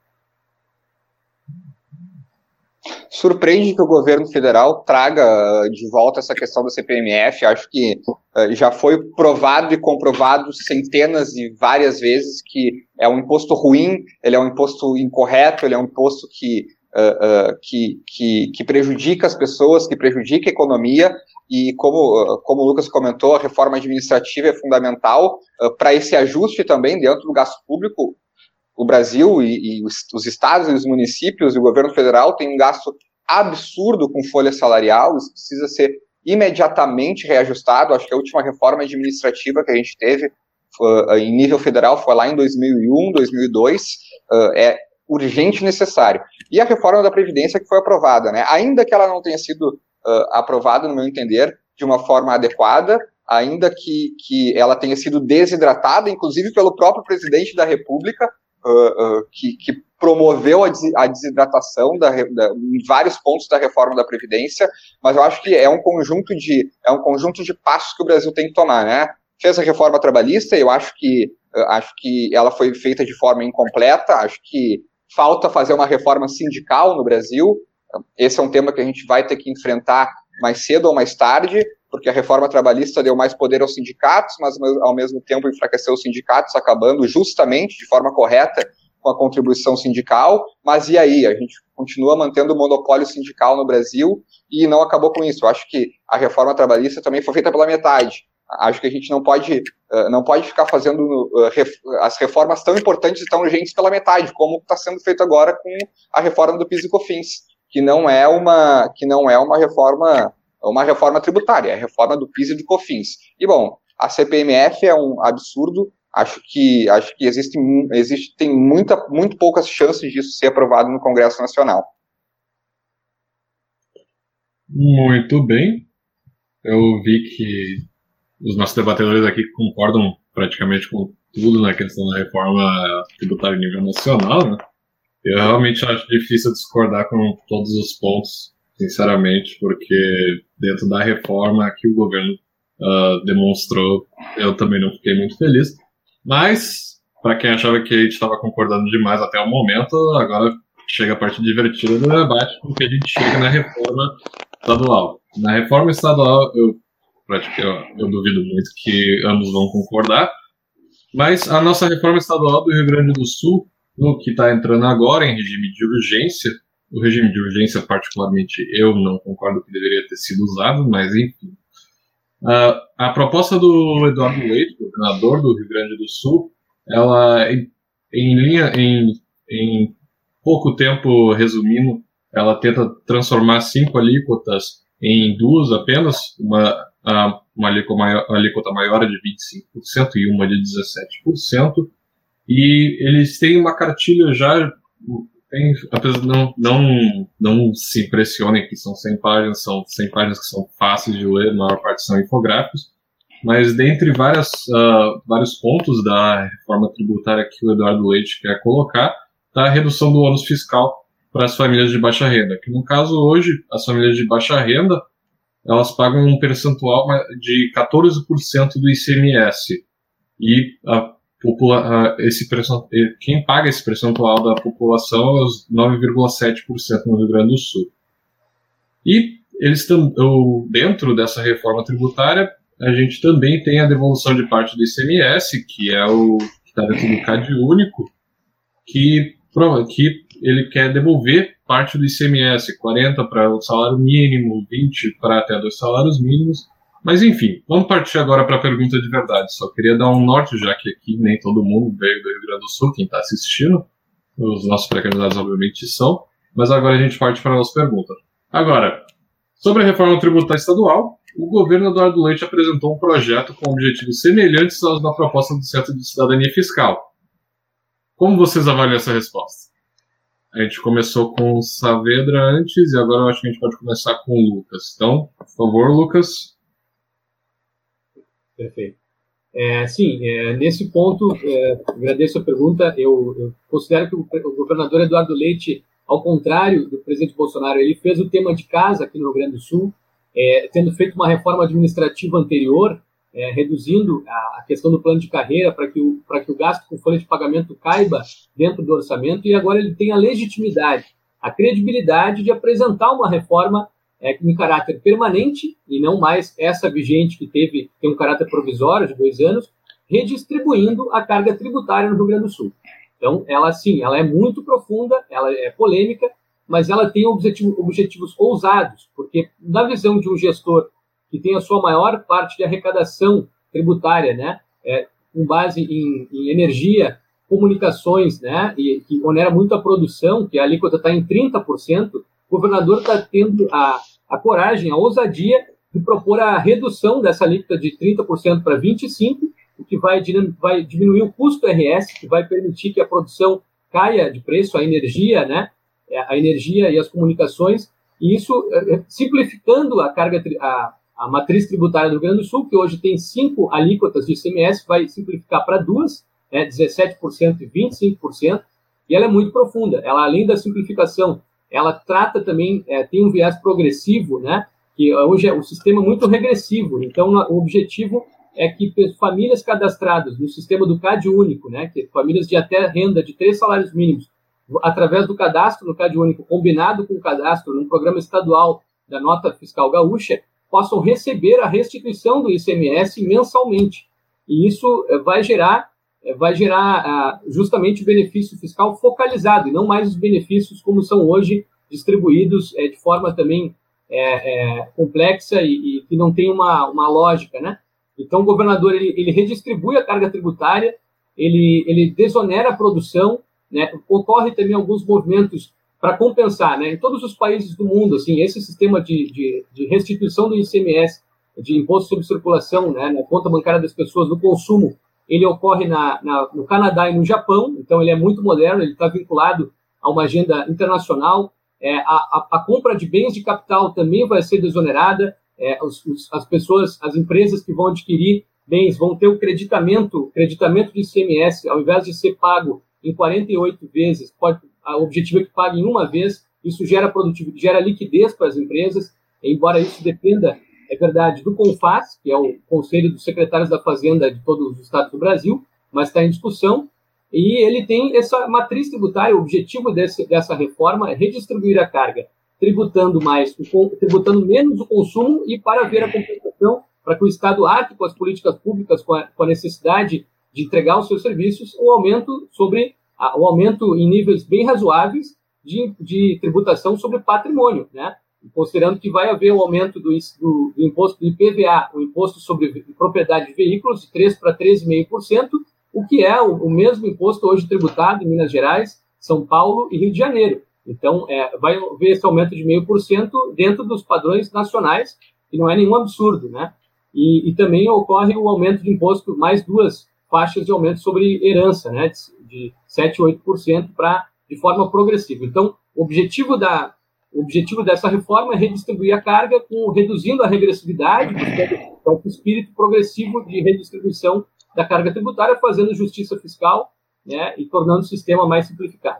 Speaker 4: Surpreende que o governo federal traga uh, de volta essa questão da CPMF. Acho que uh, já foi provado e comprovado centenas e várias vezes que é um imposto ruim, ele é um imposto incorreto, ele é um imposto que, uh, que, que, que, prejudica as pessoas, que prejudica a economia. E como, como o Lucas comentou, a reforma administrativa é fundamental para esse ajuste também dentro do gasto público o Brasil e, e os, os, estados e os municípios e o governo federal têm um gasto absurdo com folha salarial, isso precisa ser imediatamente reajustado. Acho que a última reforma administrativa que a gente teve uh, em nível federal foi lá em 2001, 2002, uh, é urgente e necessário. E a reforma da Previdência que foi aprovada, né? ainda que ela não tenha sido uh, aprovada, no meu entender, de uma forma adequada, ainda que, que ela tenha sido desidratada, inclusive pelo próprio presidente da República, uh, que, que, promoveu a, des a desidratação da, da, em vários pontos da reforma da Previdência, mas eu acho que é um conjunto de, é um conjunto de passos que o Brasil tem que tomar, né? Fez a reforma trabalhista, eu acho que, acho que ela foi feita de forma incompleta, acho que falta fazer uma reforma sindical no Brasil, esse é um tema que a gente vai ter que enfrentar mais cedo ou mais tarde, porque a reforma trabalhista deu mais poder aos sindicatos, mas ao mesmo tempo enfraqueceu os sindicatos, acabando justamente de forma correta com a contribuição sindical. Mas e aí? A gente continua mantendo o monopólio sindical no Brasil e não acabou com isso. Eu acho que a reforma trabalhista também foi feita pela metade. Acho que a gente não pode, não pode ficar fazendo as reformas tão importantes e tão urgentes pela metade, como está sendo feito agora com a reforma do PIS e COFINS, que não é uma, que não é uma reforma uma reforma tributária, a reforma do PIS e do COFINS. E, bom, a CPMF é um absurdo, acho que, acho que existe, existe, tem muita, muito poucas chances disso ser aprovado no Congresso Nacional.
Speaker 2: Muito bem. Eu vi que os nossos debatedores aqui concordam praticamente com tudo na questão da reforma tributária em nível nacional, né? Eu realmente acho difícil discordar com todos os pontos sinceramente, porque dentro da reforma que o governo uh, demonstrou, eu também não fiquei muito feliz. Mas, para quem achava que a gente estava concordando demais até o momento, agora chega a parte divertida do debate, porque a gente chega na reforma estadual. Na reforma estadual, eu, eu, eu duvido muito que ambos vão concordar, mas a nossa reforma estadual do Rio Grande do Sul, no que está entrando agora em regime de urgência, o regime de urgência, particularmente, eu não concordo que deveria ter sido usado, mas enfim. Uh, a proposta do Eduardo Leite, governador do Rio Grande do Sul, ela, em, em linha, em, em pouco tempo, resumindo, ela tenta transformar cinco alíquotas em duas apenas, uma, uma alíquota maior, maior de 25% e uma de 17%, e eles têm uma cartilha já tem, não, não, não se impressionem que são 100 páginas, são 100 páginas que são fáceis de ler, a maior parte são infográficos, mas dentre várias, uh, vários pontos da reforma tributária que o Eduardo Leite quer colocar, está a redução do ônus fiscal para as famílias de baixa renda, que no caso hoje, as famílias de baixa renda, elas pagam um percentual de 14% do ICMS, e a popula esse quem paga esse percentual da população é os 9,7% no Rio Grande do Sul. E eles estão dentro dessa reforma tributária, a gente também tem a devolução de parte do ICMS, que é o que está dentro do CAD único, que, que ele quer devolver parte do ICMS, 40 para o salário mínimo, 20 para até dois salários mínimos, mas enfim, vamos partir agora para a pergunta de verdade. Só queria dar um norte, já que aqui nem todo mundo veio do Rio Grande do Sul, quem está assistindo. Os nossos pré-candidatos, obviamente, são. Mas agora a gente parte para a nossa pergunta. Agora, sobre a reforma tributária estadual, o governo Eduardo Leite apresentou um projeto com objetivos semelhantes aos da proposta do Centro de Cidadania Fiscal. Como vocês avaliam essa resposta? A gente começou com Saavedra antes e agora eu acho que a gente pode começar com o Lucas. Então, por favor, Lucas.
Speaker 3: Perfeito. É, sim, é, nesse ponto, é, agradeço a pergunta. Eu, eu considero que o, o, governador Eduardo Leite, ao contrário do presidente Bolsonaro, ele fez o tema de casa aqui no Rio Grande do Sul, é, tendo feito uma reforma administrativa anterior, é, reduzindo a, a, questão do plano de carreira para que, o, que o gasto com folha de pagamento caiba dentro do orçamento, e agora ele tem a legitimidade, a credibilidade de apresentar uma reforma é, em caráter permanente e não mais essa vigente que teve tem um caráter provisório de dois anos, redistribuindo a carga tributária no Rio Grande do Sul. Então, ela sim, ela é muito profunda, ela é polêmica, mas ela tem objetivo, objetivos ousados, porque na visão de um gestor que tem a sua maior parte de arrecadação tributária, né, é, com base em, em energia, comunicações, né, e que onera muito a produção, que a alíquota está em 30%, o governador está tendo a, a coragem, a ousadia de propor a redução dessa alíquota de 30% para 25%, o que vai, vai diminuir o custo RS, que vai permitir que a produção caia de preço, a energia, né, a energia e as comunicações, e isso é, é, simplificando a carga, a, a matriz tributária do Rio Grande do Sul, que hoje tem cinco alíquotas de ICMS, vai simplificar para duas, né, 17% e 25%, e ela é muito profunda. Ela, além da simplificação ela trata também, é, tem um viés progressivo, né? Que hoje é um sistema muito regressivo. Então, o objetivo é que famílias cadastradas no sistema do CAD único, né? Que famílias de até renda de três salários mínimos, através do cadastro no CAD único, combinado com o cadastro num programa estadual da nota fiscal gaúcha, possam receber a restituição do ICMS mensalmente. E isso eh, vai gerar é, vai gerar ah, justamente o benefício fiscal focalizado, e não mais os benefícios como são hoje distribuídos é, de forma também é, é, complexa e, que não tem uma, uma lógica, né? Então, o governador ele, ele redistribui a carga tributária, ele, ele desonera a produção, né? Ocorre também alguns movimentos para compensar, né? Em todos os países do mundo, assim, esse sistema de, de, de restituição do ICMS, de imposto sobre circulação, né, na conta bancária das pessoas, do consumo, ele ocorre na, na, no Canadá e no Japão, então ele é muito moderno, ele está vinculado a uma agenda internacional. É, a, a, compra de bens de capital também vai ser desonerada, é, os, os, as pessoas, as empresas que vão adquirir bens vão ter o creditamento, creditamento de ICMS, ao invés de ser pago em 48 vezes, pode, o objetivo é que pague em uma vez, isso gera produtividade, gera liquidez para as empresas, embora isso dependa é verdade, do CONFAS, que é o Conselho dos Secretários da Fazenda de todos os estados do Brasil, mas está em discussão, e ele tem essa matriz tributária, o objetivo desse, dessa reforma é redistribuir a carga, tributando mais, tributando menos o consumo e para ver a compensação, para que o Estado arque com as políticas públicas, com a, com a necessidade de entregar os seus serviços, o aumento sobre o aumento em níveis bem razoáveis de, de tributação sobre patrimônio, né? Considerando que vai haver um aumento do, do, do imposto do IPVA, o imposto sobre propriedade de veículos, de 3% para 13,5%, o que é o, o, mesmo imposto hoje tributado em Minas Gerais, São Paulo e Rio de Janeiro. Então, é, vai haver esse aumento de 0,5% dentro dos padrões nacionais, que não é nenhum absurdo, né? E, e, também ocorre o aumento de imposto, mais duas faixas de aumento sobre herança, né? De, de 7% 8% para de forma progressiva. Então, o objetivo da, o objetivo dessa reforma é redistribuir a carga, com, reduzindo a regressividade, o espírito progressivo de redistribuição da carga tributária, fazendo justiça fiscal né, e tornando o sistema mais simplificado.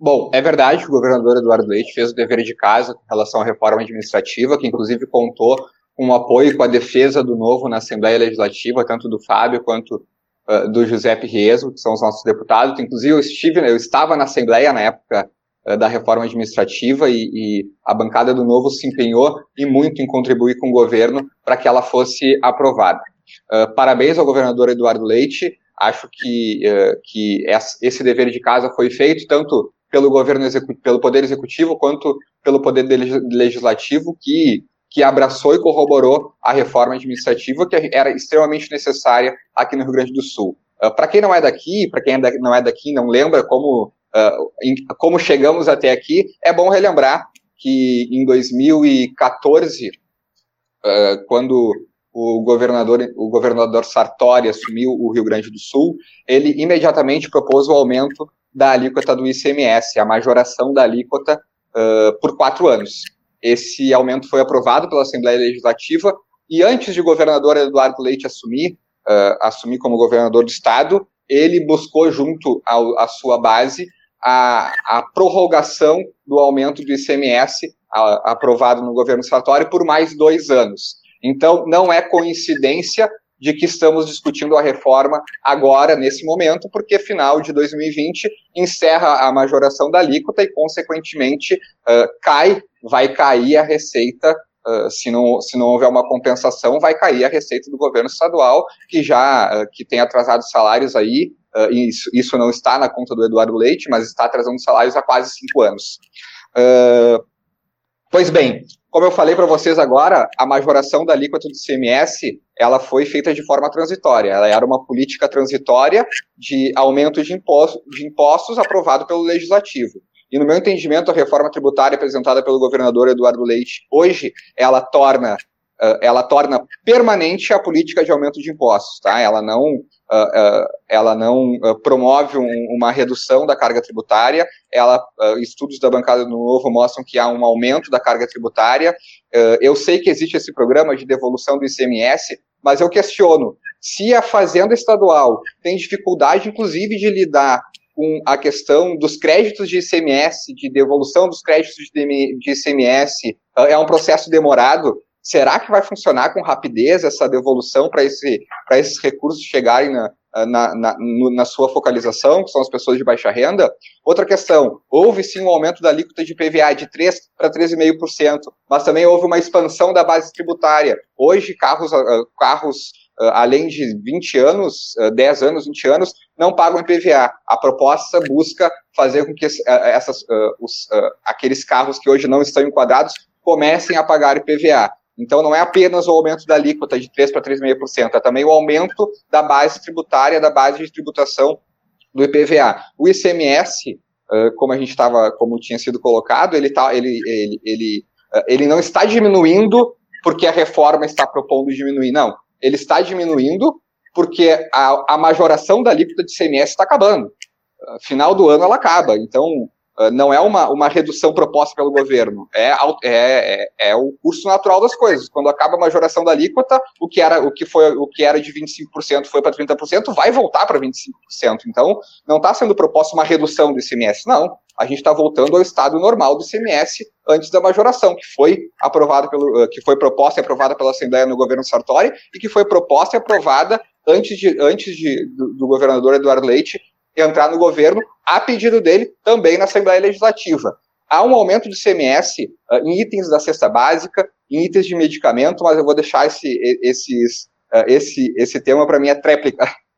Speaker 4: Bom, é verdade que o governador Eduardo Leite fez o dever de casa com relação à reforma administrativa, que inclusive contou com o apoio e com a defesa do novo na Assembleia Legislativa, tanto do Fábio quanto uh, do Giuseppe Rieso, que são os nossos deputados. Inclusive, eu, estive, eu estava na Assembleia na época uh, da reforma administrativa e, e, a bancada do Novo se empenhou e muito em contribuir com o governo para que ela fosse aprovada. Uh, parabéns ao governador Eduardo Leite. Acho que, que esse dever de casa foi feito tanto pelo governo pelo poder executivo quanto pelo poder legislativo que que abraçou e corroborou a reforma administrativa que era extremamente necessária aqui no Rio Grande do Sul. Uh, ah, para quem não é daqui, para quem não é daqui não lembra como, uh, em, como chegamos até aqui, é bom relembrar que em 2014, uh, quando o governador, o governador Sartori assumiu o Rio Grande do Sul, ele imediatamente propôs o aumento da alíquota do ICMS, a majoração da alíquota por quatro anos. Esse aumento foi aprovado pela Assembleia Legislativa e antes de o governador Eduardo Leite assumir, uh, assumir como governador do estado, ele buscou junto à sua base a, a, prorrogação do aumento do ICMS a, aprovado no governo Sartori por mais dois anos. Então, não é coincidência de que estamos discutindo a reforma agora, nesse momento, porque final de 2020 encerra a majoração da alíquota e, consequentemente, uh, cai, vai cair a receita, uh, se, não, se não houver uma compensação, vai cair a receita do governo estadual, que já uh, que tem atrasado salários aí, isso, isso não está na conta do Eduardo Leite, mas está atrasando salários há quase cinco anos. pois bem, como eu falei para vocês agora, a majoração da alíquota do CMS, ela foi feita de forma transitória. Ela era uma política transitória de aumento de, de impostos aprovado pelo Legislativo. E no meu entendimento, a reforma tributária apresentada pelo governador Eduardo Leite hoje, ela torna, ela torna permanente a política de aumento de impostos, tá? Ela não uh, uh, ela não promove um, uma redução da carga tributária, ela, estudos da bancada do Novo mostram que há um aumento da carga tributária, eu sei que existe esse programa de devolução do ICMS, mas eu questiono, se a Fazenda Estadual tem dificuldade, inclusive, de lidar com a questão dos créditos de ICMS, de devolução dos créditos de ICMS, é um processo demorado, Será que vai funcionar com rapidez essa devolução para esse, esses recursos chegarem na, na, na, na, sua focalização, que são as pessoas de baixa renda? Outra questão, houve sim um aumento da alíquota de PVA de 3% para 13,5%, mas também houve uma expansão da base tributária. Hoje, carros, ah, carros ah, além de 20 anos, 10 ah, anos, 20 anos, não pagam IPVA. A proposta busca fazer com que essas, os, aqueles carros que hoje não estão enquadrados comecem a pagar IPVA. Então, não é apenas o aumento da alíquota de 3% para 3,5%, é também o aumento da base tributária, da base de tributação do IPVA. O ICMS, como a gente estava, como tinha sido colocado, ele, tá, ele, ele, ele, ele não está diminuindo porque a reforma está propondo diminuir, não. Ele está diminuindo porque a, a majoração da alíquota de ICMS está acabando. Final do ano ela acaba. Então, ah, não é uma, uma redução proposta pelo governo, é, é, é, é, o curso natural das coisas. Quando acaba a majoração da alíquota, o que era, o que foi, o que era de 25% foi para 30%, vai voltar para 25%. Então, não está sendo proposta uma redução do ICMS, não. A gente está voltando ao estado normal do ICMS antes da majoração, que foi aprovada pelo, ah, que foi proposta e aprovada pela Assembleia no governo Sartori e que foi proposta e aprovada antes, de, antes de, do, do governador Eduardo Leite entrar no governo, a pedido dele, também na Assembleia Legislativa. Há um aumento de CMS uh, em itens da cesta básica, em itens de medicamento, mas eu vou deixar esse, esses, uh, esse, esse tema para minha tréplica. [laughs]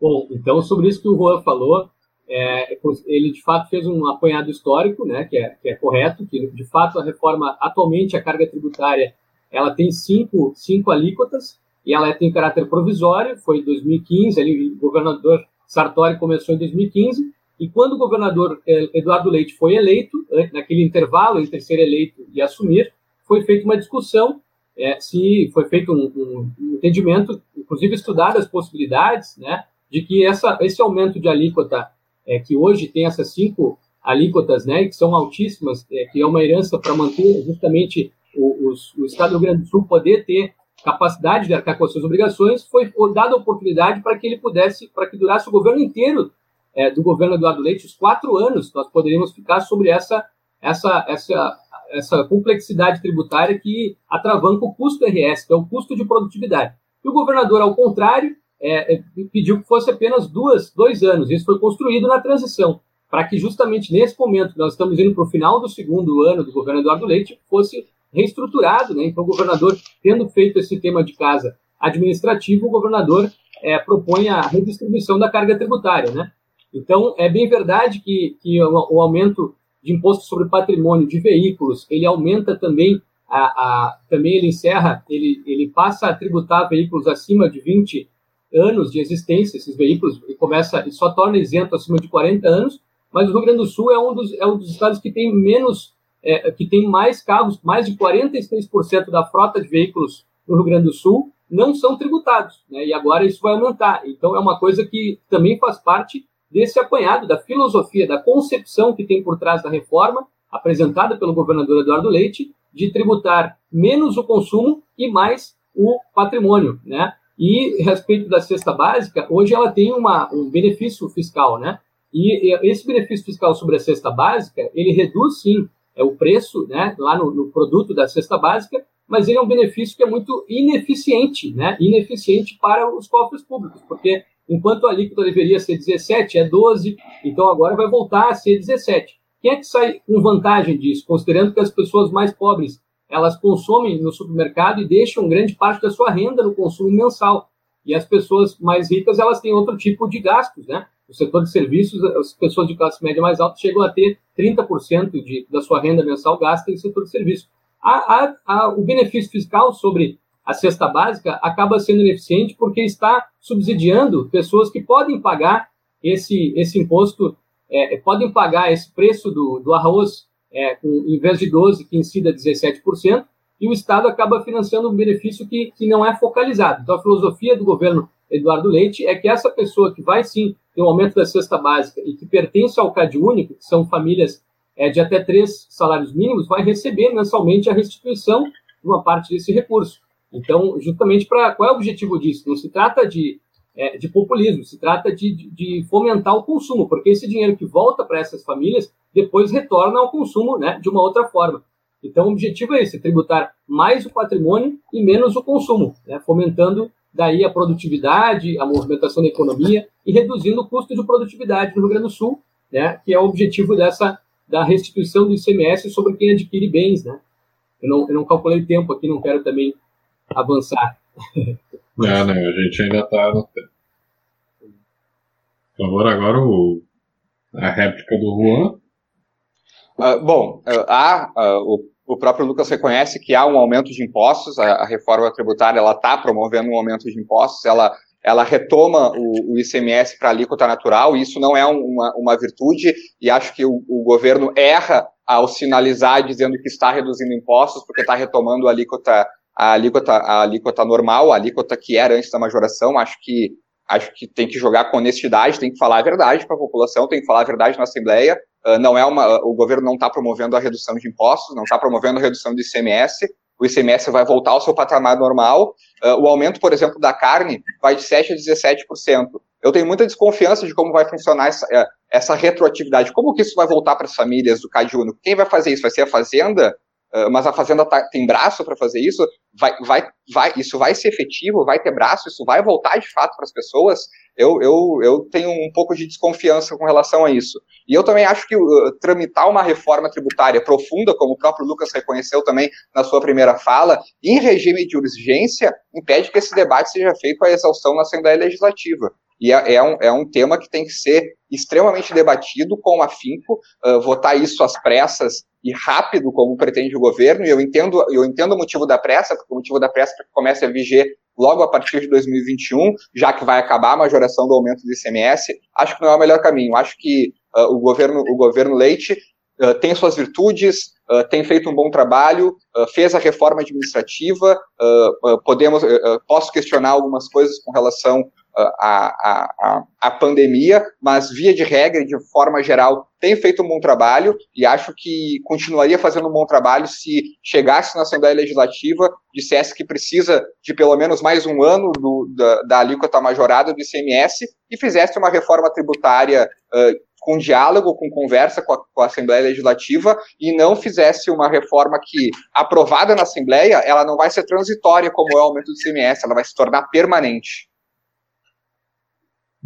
Speaker 3: Bom, então sobre isso que o Juan falou, é, ele de fato fez um apanhado histórico, né, que é, que é correto, que de fato a reforma, atualmente a carga tributária, ela tem cinco, cinco alíquotas, e ela tem caráter provisório, foi em 2015, ali, o governador Sartori começou em 2015, e quando o governador eh, Eduardo Leite foi eleito, eh, naquele intervalo entre ser eleito e assumir, foi feita uma discussão, é, se foi feito um, um, entendimento, inclusive estudar as possibilidades, né, de que essa, esse aumento de alíquota, é, que hoje tem essas cinco alíquotas, né, que são altíssimas, é, que é uma herança para manter justamente o, os, o Estado do Rio Grande do Sul poder ter capacidade de arcar com as suas obrigações, foi dada a oportunidade para que ele pudesse, para que durasse o governo inteiro é, do governo Eduardo Leite, os quatro anos, nós poderíamos ficar sobre essa, essa, essa, essa complexidade tributária que atravanca o custo RS, que é o custo de produtividade. E o governador, ao contrário, é, é, pediu que fosse apenas duas, dois anos. Isso foi construído na transição, para que justamente nesse momento nós estamos indo para o final do segundo ano do governo Eduardo Leite, fosse reestruturado, né? Então, o governador, tendo feito esse tema de casa administrativo, o governador é, propõe a redistribuição da carga tributária, né? Então, é bem verdade que, que o, aumento de imposto sobre patrimônio de veículos, ele aumenta também, a, a, também ele encerra, ele, ele passa a tributar veículos acima de 20 anos de existência, esses veículos, e começa, e só torna isento acima de 40 anos, mas o Rio Grande do Sul é um dos, é um dos estados que tem menos, é, que tem mais carros, mais de 46% da frota de veículos no Rio Grande do Sul não são tributados, né? e agora isso vai aumentar. Então é uma coisa que também faz parte desse apanhado da filosofia, da concepção que tem por trás da reforma apresentada pelo governador Eduardo Leite de tributar menos o consumo e mais o patrimônio, né? E a respeito da cesta básica, hoje ela tem uma, um benefício fiscal, né? E esse benefício fiscal sobre a cesta básica, ele reduz sim é o preço, né, lá no, no produto da cesta básica, mas ele é um benefício que é muito ineficiente, né? Ineficiente para os cofres públicos, porque enquanto a alíquota deveria ser 17, é 12, então agora vai voltar a ser 17. Quem é que sai com vantagem disso, considerando que as pessoas mais pobres elas consomem no supermercado e deixam grande parte da sua renda no consumo mensal. E as pessoas mais ricas elas têm outro tipo de gastos, né? O setor de serviços, as pessoas de classe média mais alta chegam a ter 30% de, da sua renda mensal gasta em setor de serviços. A, a, a, o benefício fiscal sobre a cesta básica acaba sendo ineficiente porque está subsidiando pessoas que podem pagar esse, esse imposto, é, podem pagar esse preço do, do arroz é, com, em vez de 12%, que incida 17%, e o Estado acaba financiando um benefício que, que não é focalizado. Então, a filosofia do governo Eduardo Leite é que essa pessoa que vai sim ter um aumento da cesta básica e que pertence ao CAD único, que são famílias é, de até três salários mínimos, vai receber mensalmente a restituição de uma parte desse recurso. Então, justamente para qual é o objetivo disso? Não se trata de, é, de populismo, se trata de, de, fomentar o consumo, porque esse dinheiro que volta para essas famílias depois retorna ao consumo né, de uma outra forma. Então, o objetivo é esse: tributar mais o patrimônio e menos o consumo, né, fomentando daí a produtividade, a movimentação da economia e reduzindo o custo de produtividade no Rio Grande do Sul, né, que é o objetivo dessa da restituição do ICMS sobre quem adquire bens, né? Eu não, eu não calculei tempo aqui, não quero também avançar. [laughs]
Speaker 2: Não, não, a gente ainda está no tempo. Por favor, agora o, a réplica do Juan.
Speaker 4: Uh, bom, uh, há, uh, o, o, próprio Lucas reconhece que há um aumento de impostos, a, a reforma tributária ela está promovendo um aumento de impostos, ela, ela retoma o, o ICMS para alíquota natural, e isso não é uma, uma virtude, e acho que o, o, governo erra ao sinalizar dizendo que está reduzindo impostos, porque está retomando a alíquota, a, alíquota, a alíquota normal, a alíquota que era antes da majoração, acho que acho que tem que jogar com honestidade, tem que falar a verdade para a população, tem que falar a verdade na Assembleia, não é uma, o governo não está promovendo a redução de impostos, não está promovendo a redução do ICMS, o ICMS vai voltar ao seu patamar normal. Uh, o aumento, por exemplo, da carne vai de 7% a 17%. Eu tenho muita desconfiança de como vai funcionar essa, uh, essa retroatividade. Como que isso vai voltar para as famílias do CAD Único? Quem vai fazer isso? Vai ser a Fazenda? Mas a Fazenda tá, tem braço para fazer isso? Vai, vai, vai, isso vai ser efetivo? Vai ter braço? Isso vai voltar de fato para as pessoas? Eu, eu, eu tenho um pouco de desconfiança com relação a isso. E eu também acho que uh, tramitar uma reforma tributária profunda, como o próprio Lucas reconheceu também na sua primeira fala, em regime de urgência, impede que esse debate seja feito à exaustão na Assembleia Legislativa. E é, é, um, é um tema que tem que ser extremamente debatido com afinco, uh, votar isso às pressas e rápido, como pretende o governo, e eu entendo, eu entendo o motivo da pressa, porque o motivo da pressa é que comece a viger logo a partir de 2021, já que vai acabar a majoração do aumento do ICMS, acho que não é o melhor caminho. Acho que uh, o, governo, o governo Leite uh, tem suas virtudes, uh, tem feito um bom trabalho, fez a reforma administrativa, podemos, posso questionar algumas coisas com relação a, a, a, pandemia, mas via de regra de forma geral tem feito um bom trabalho e acho que continuaria fazendo um bom trabalho se chegasse na Assembleia Legislativa, dissesse que precisa de pelo menos mais um ano do, da, da alíquota majorada do ICMS e fizesse uma reforma tributária uh, com diálogo, com conversa com a, com a, Assembleia Legislativa e não fizesse uma reforma que, aprovada na Assembleia, ela não vai ser transitória como é o aumento do ICMS, ela vai se tornar permanente.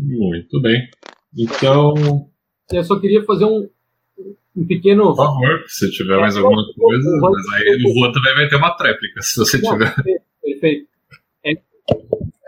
Speaker 2: Muito bem. Então.
Speaker 3: Eu só queria fazer um, um pequeno.
Speaker 2: Por favor, se tiver mais alguma coisa. Mas aí o Rua também vai ter uma tréplica, se você Não, tiver.
Speaker 3: Perfeito. É.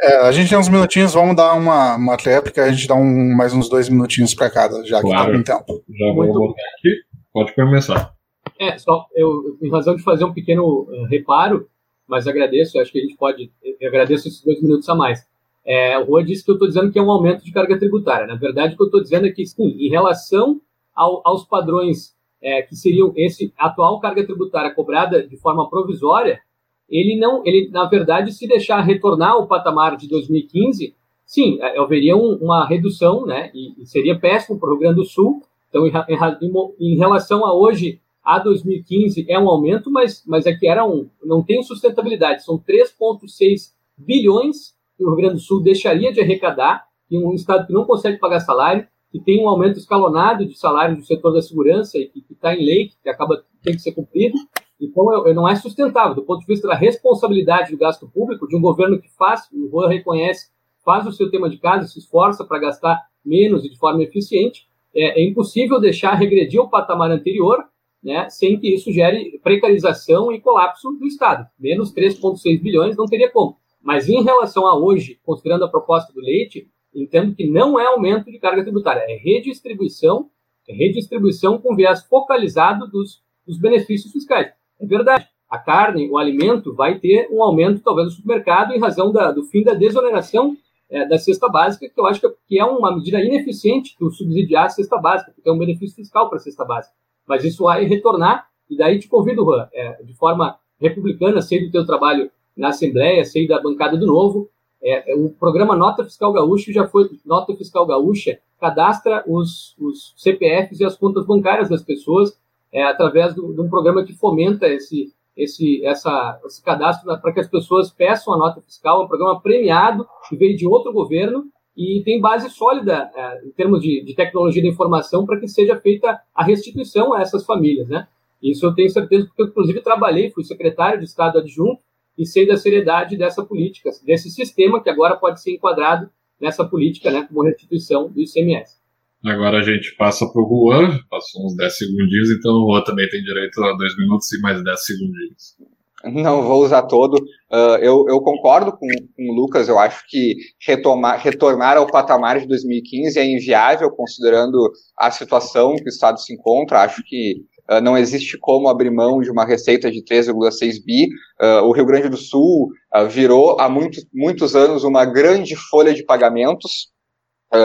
Speaker 1: É, a gente tem uns minutinhos, vamos dar uma, uma tréplica, a gente dá um, mais uns dois minutinhos para cada, já claro. que tá com tempo.
Speaker 2: Já vou botar aqui, pode começar.
Speaker 3: É, só, eu, em razão de fazer um pequeno uh, reparo, mas agradeço, acho que a gente pode, agradeço esses dois minutos a mais. É, o Rua disse que eu estou dizendo que é um aumento de carga tributária. Na verdade, o que eu estou dizendo é que, sim, em relação ao, aos padrões é, que seriam esse atual carga tributária cobrada de forma provisória, ele não, ele na verdade, se deixar retornar ao patamar de 2015, sim, é, haveria um, uma redução, né? E, e, seria péssimo para o Rio Grande do Sul. Então, em, em, em, relação a hoje, a 2015 é um aumento, mas, mas é que era um, não tem sustentabilidade. São 3,6 bilhões que o Rio Grande do Sul deixaria de arrecadar em um estado que não consegue pagar salário, que tem um aumento escalonado de salário do setor da segurança e que está em lei, que acaba tem que ser cumprido. Então, não é sustentável do ponto de vista da responsabilidade do gasto público de um governo que faz, o Juan reconhece, faz o seu tema de casa, se esforça para gastar menos e de forma eficiente. É, é impossível deixar regredir o patamar anterior, né, sem que isso gere precarização e colapso do Estado. Menos 3,6 bilhões não teria como. Mas em relação a hoje, considerando a proposta do leite, entendo que não é aumento de carga tributária, é redistribuição, é redistribuição com viés focalizado dos, dos benefícios fiscais. É verdade, a carne, o alimento, vai ter um aumento talvez no supermercado em razão da, do fim da desoneração é, da cesta básica, que eu acho que é uma medida ineficiente do subsidiar a cesta básica, porque é um benefício fiscal para a cesta básica. Mas isso vai retornar, e daí te convido, Juan, é, de forma republicana, sei do teu trabalho na Assembleia, sei da bancada do Novo, é, é, o programa Nota Fiscal Gaúcha já foi Nota Fiscal Gaúcha cadastra os, os CPFs e as contas bancárias das pessoas é, através de um programa que fomenta esse esse essa esse cadastro para que as pessoas peçam a nota fiscal, é um programa premiado que veio de outro governo e tem base sólida é, em termos de, de tecnologia da informação para que seja feita a restituição a essas famílias, né? Isso eu tenho certeza porque eu inclusive trabalhei, fui secretário de Estado adjunto e sei da seriedade dessa política, desse sistema que agora pode ser enquadrado nessa política, né, como restituição do ICMS.
Speaker 2: Agora a gente passa para o Juan, passou uns 10 segundinhos, então o Juan também tem direito a 2 minutos e mais 10 segundinhos.
Speaker 4: Não vou usar todo. Uh, eu, eu, concordo com, com, o Lucas, eu acho que retomar, retornar ao patamar de 2015 é inviável, considerando a situação que o Estado se encontra. Acho que ah, não existe como abrir mão de uma receita de 3,6 bi. Uh, o Rio Grande do Sul uh, virou há muito, muitos anos uma grande folha de pagamentos,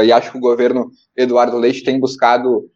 Speaker 4: e acho que o governo Eduardo Leite tem buscado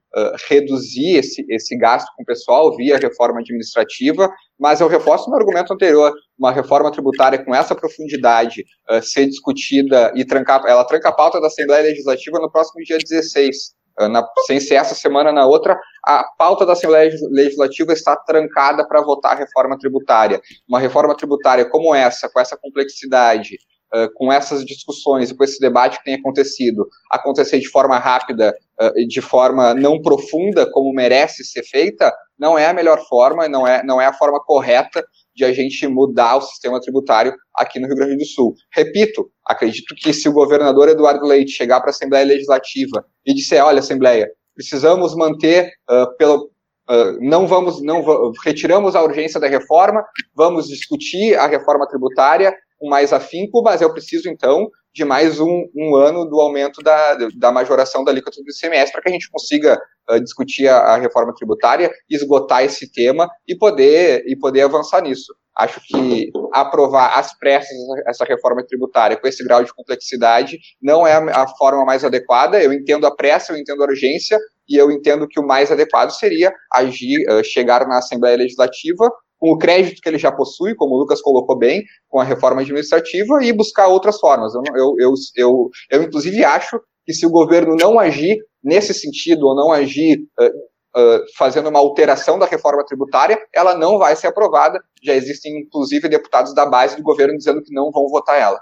Speaker 4: reduzir esse, esse gasto com o pessoal via reforma administrativa, mas eu reforço meu argumento anterior, uma reforma tributária com essa profundidade ser discutida e trancar, ela tranca a pauta da Assembleia Legislativa no próximo dia 16. Ah, na, sem ser essa semana, na outra, a pauta da Assembleia Legislativa está trancada para votar a reforma tributária. Uma reforma tributária como essa, com essa complexidade, uh, com essas discussões e com esse debate que tem acontecido, acontecer de forma rápida e uh, de forma não profunda, como merece ser feita, não é a melhor forma, não é, não é a forma correta de a gente mudar o sistema tributário aqui no Rio Grande do Sul. Repito, acredito que se o governador Eduardo Leite chegar para a Assembleia Legislativa e disser, olha, Assembleia, precisamos manter uh, pelo Uh, não vamos, não retiramos a urgência da reforma, vamos discutir a reforma tributária com mais afinco, mas eu preciso então de mais um, um ano do aumento da, da majoração da alíquota do ICMS para que a gente consiga uh, discutir a, a, reforma tributária, esgotar esse tema e poder, e poder avançar nisso. Acho que aprovar às pressas essa reforma tributária com esse grau de complexidade não é a, a forma mais adequada. Eu entendo a pressa, eu entendo a urgência, e eu entendo que o mais adequado seria agir, uh, chegar na Assembleia Legislativa com o crédito que ele já possui, como o Lucas colocou bem, com a reforma administrativa, e buscar outras formas. Eu, eu, eu, eu, eu inclusive, acho que se o governo não agir nesse sentido, ou não agir uh, fazendo uma alteração da reforma tributária, ela não vai ser aprovada. Já existem, inclusive, deputados da base do governo dizendo que não vão votar ela.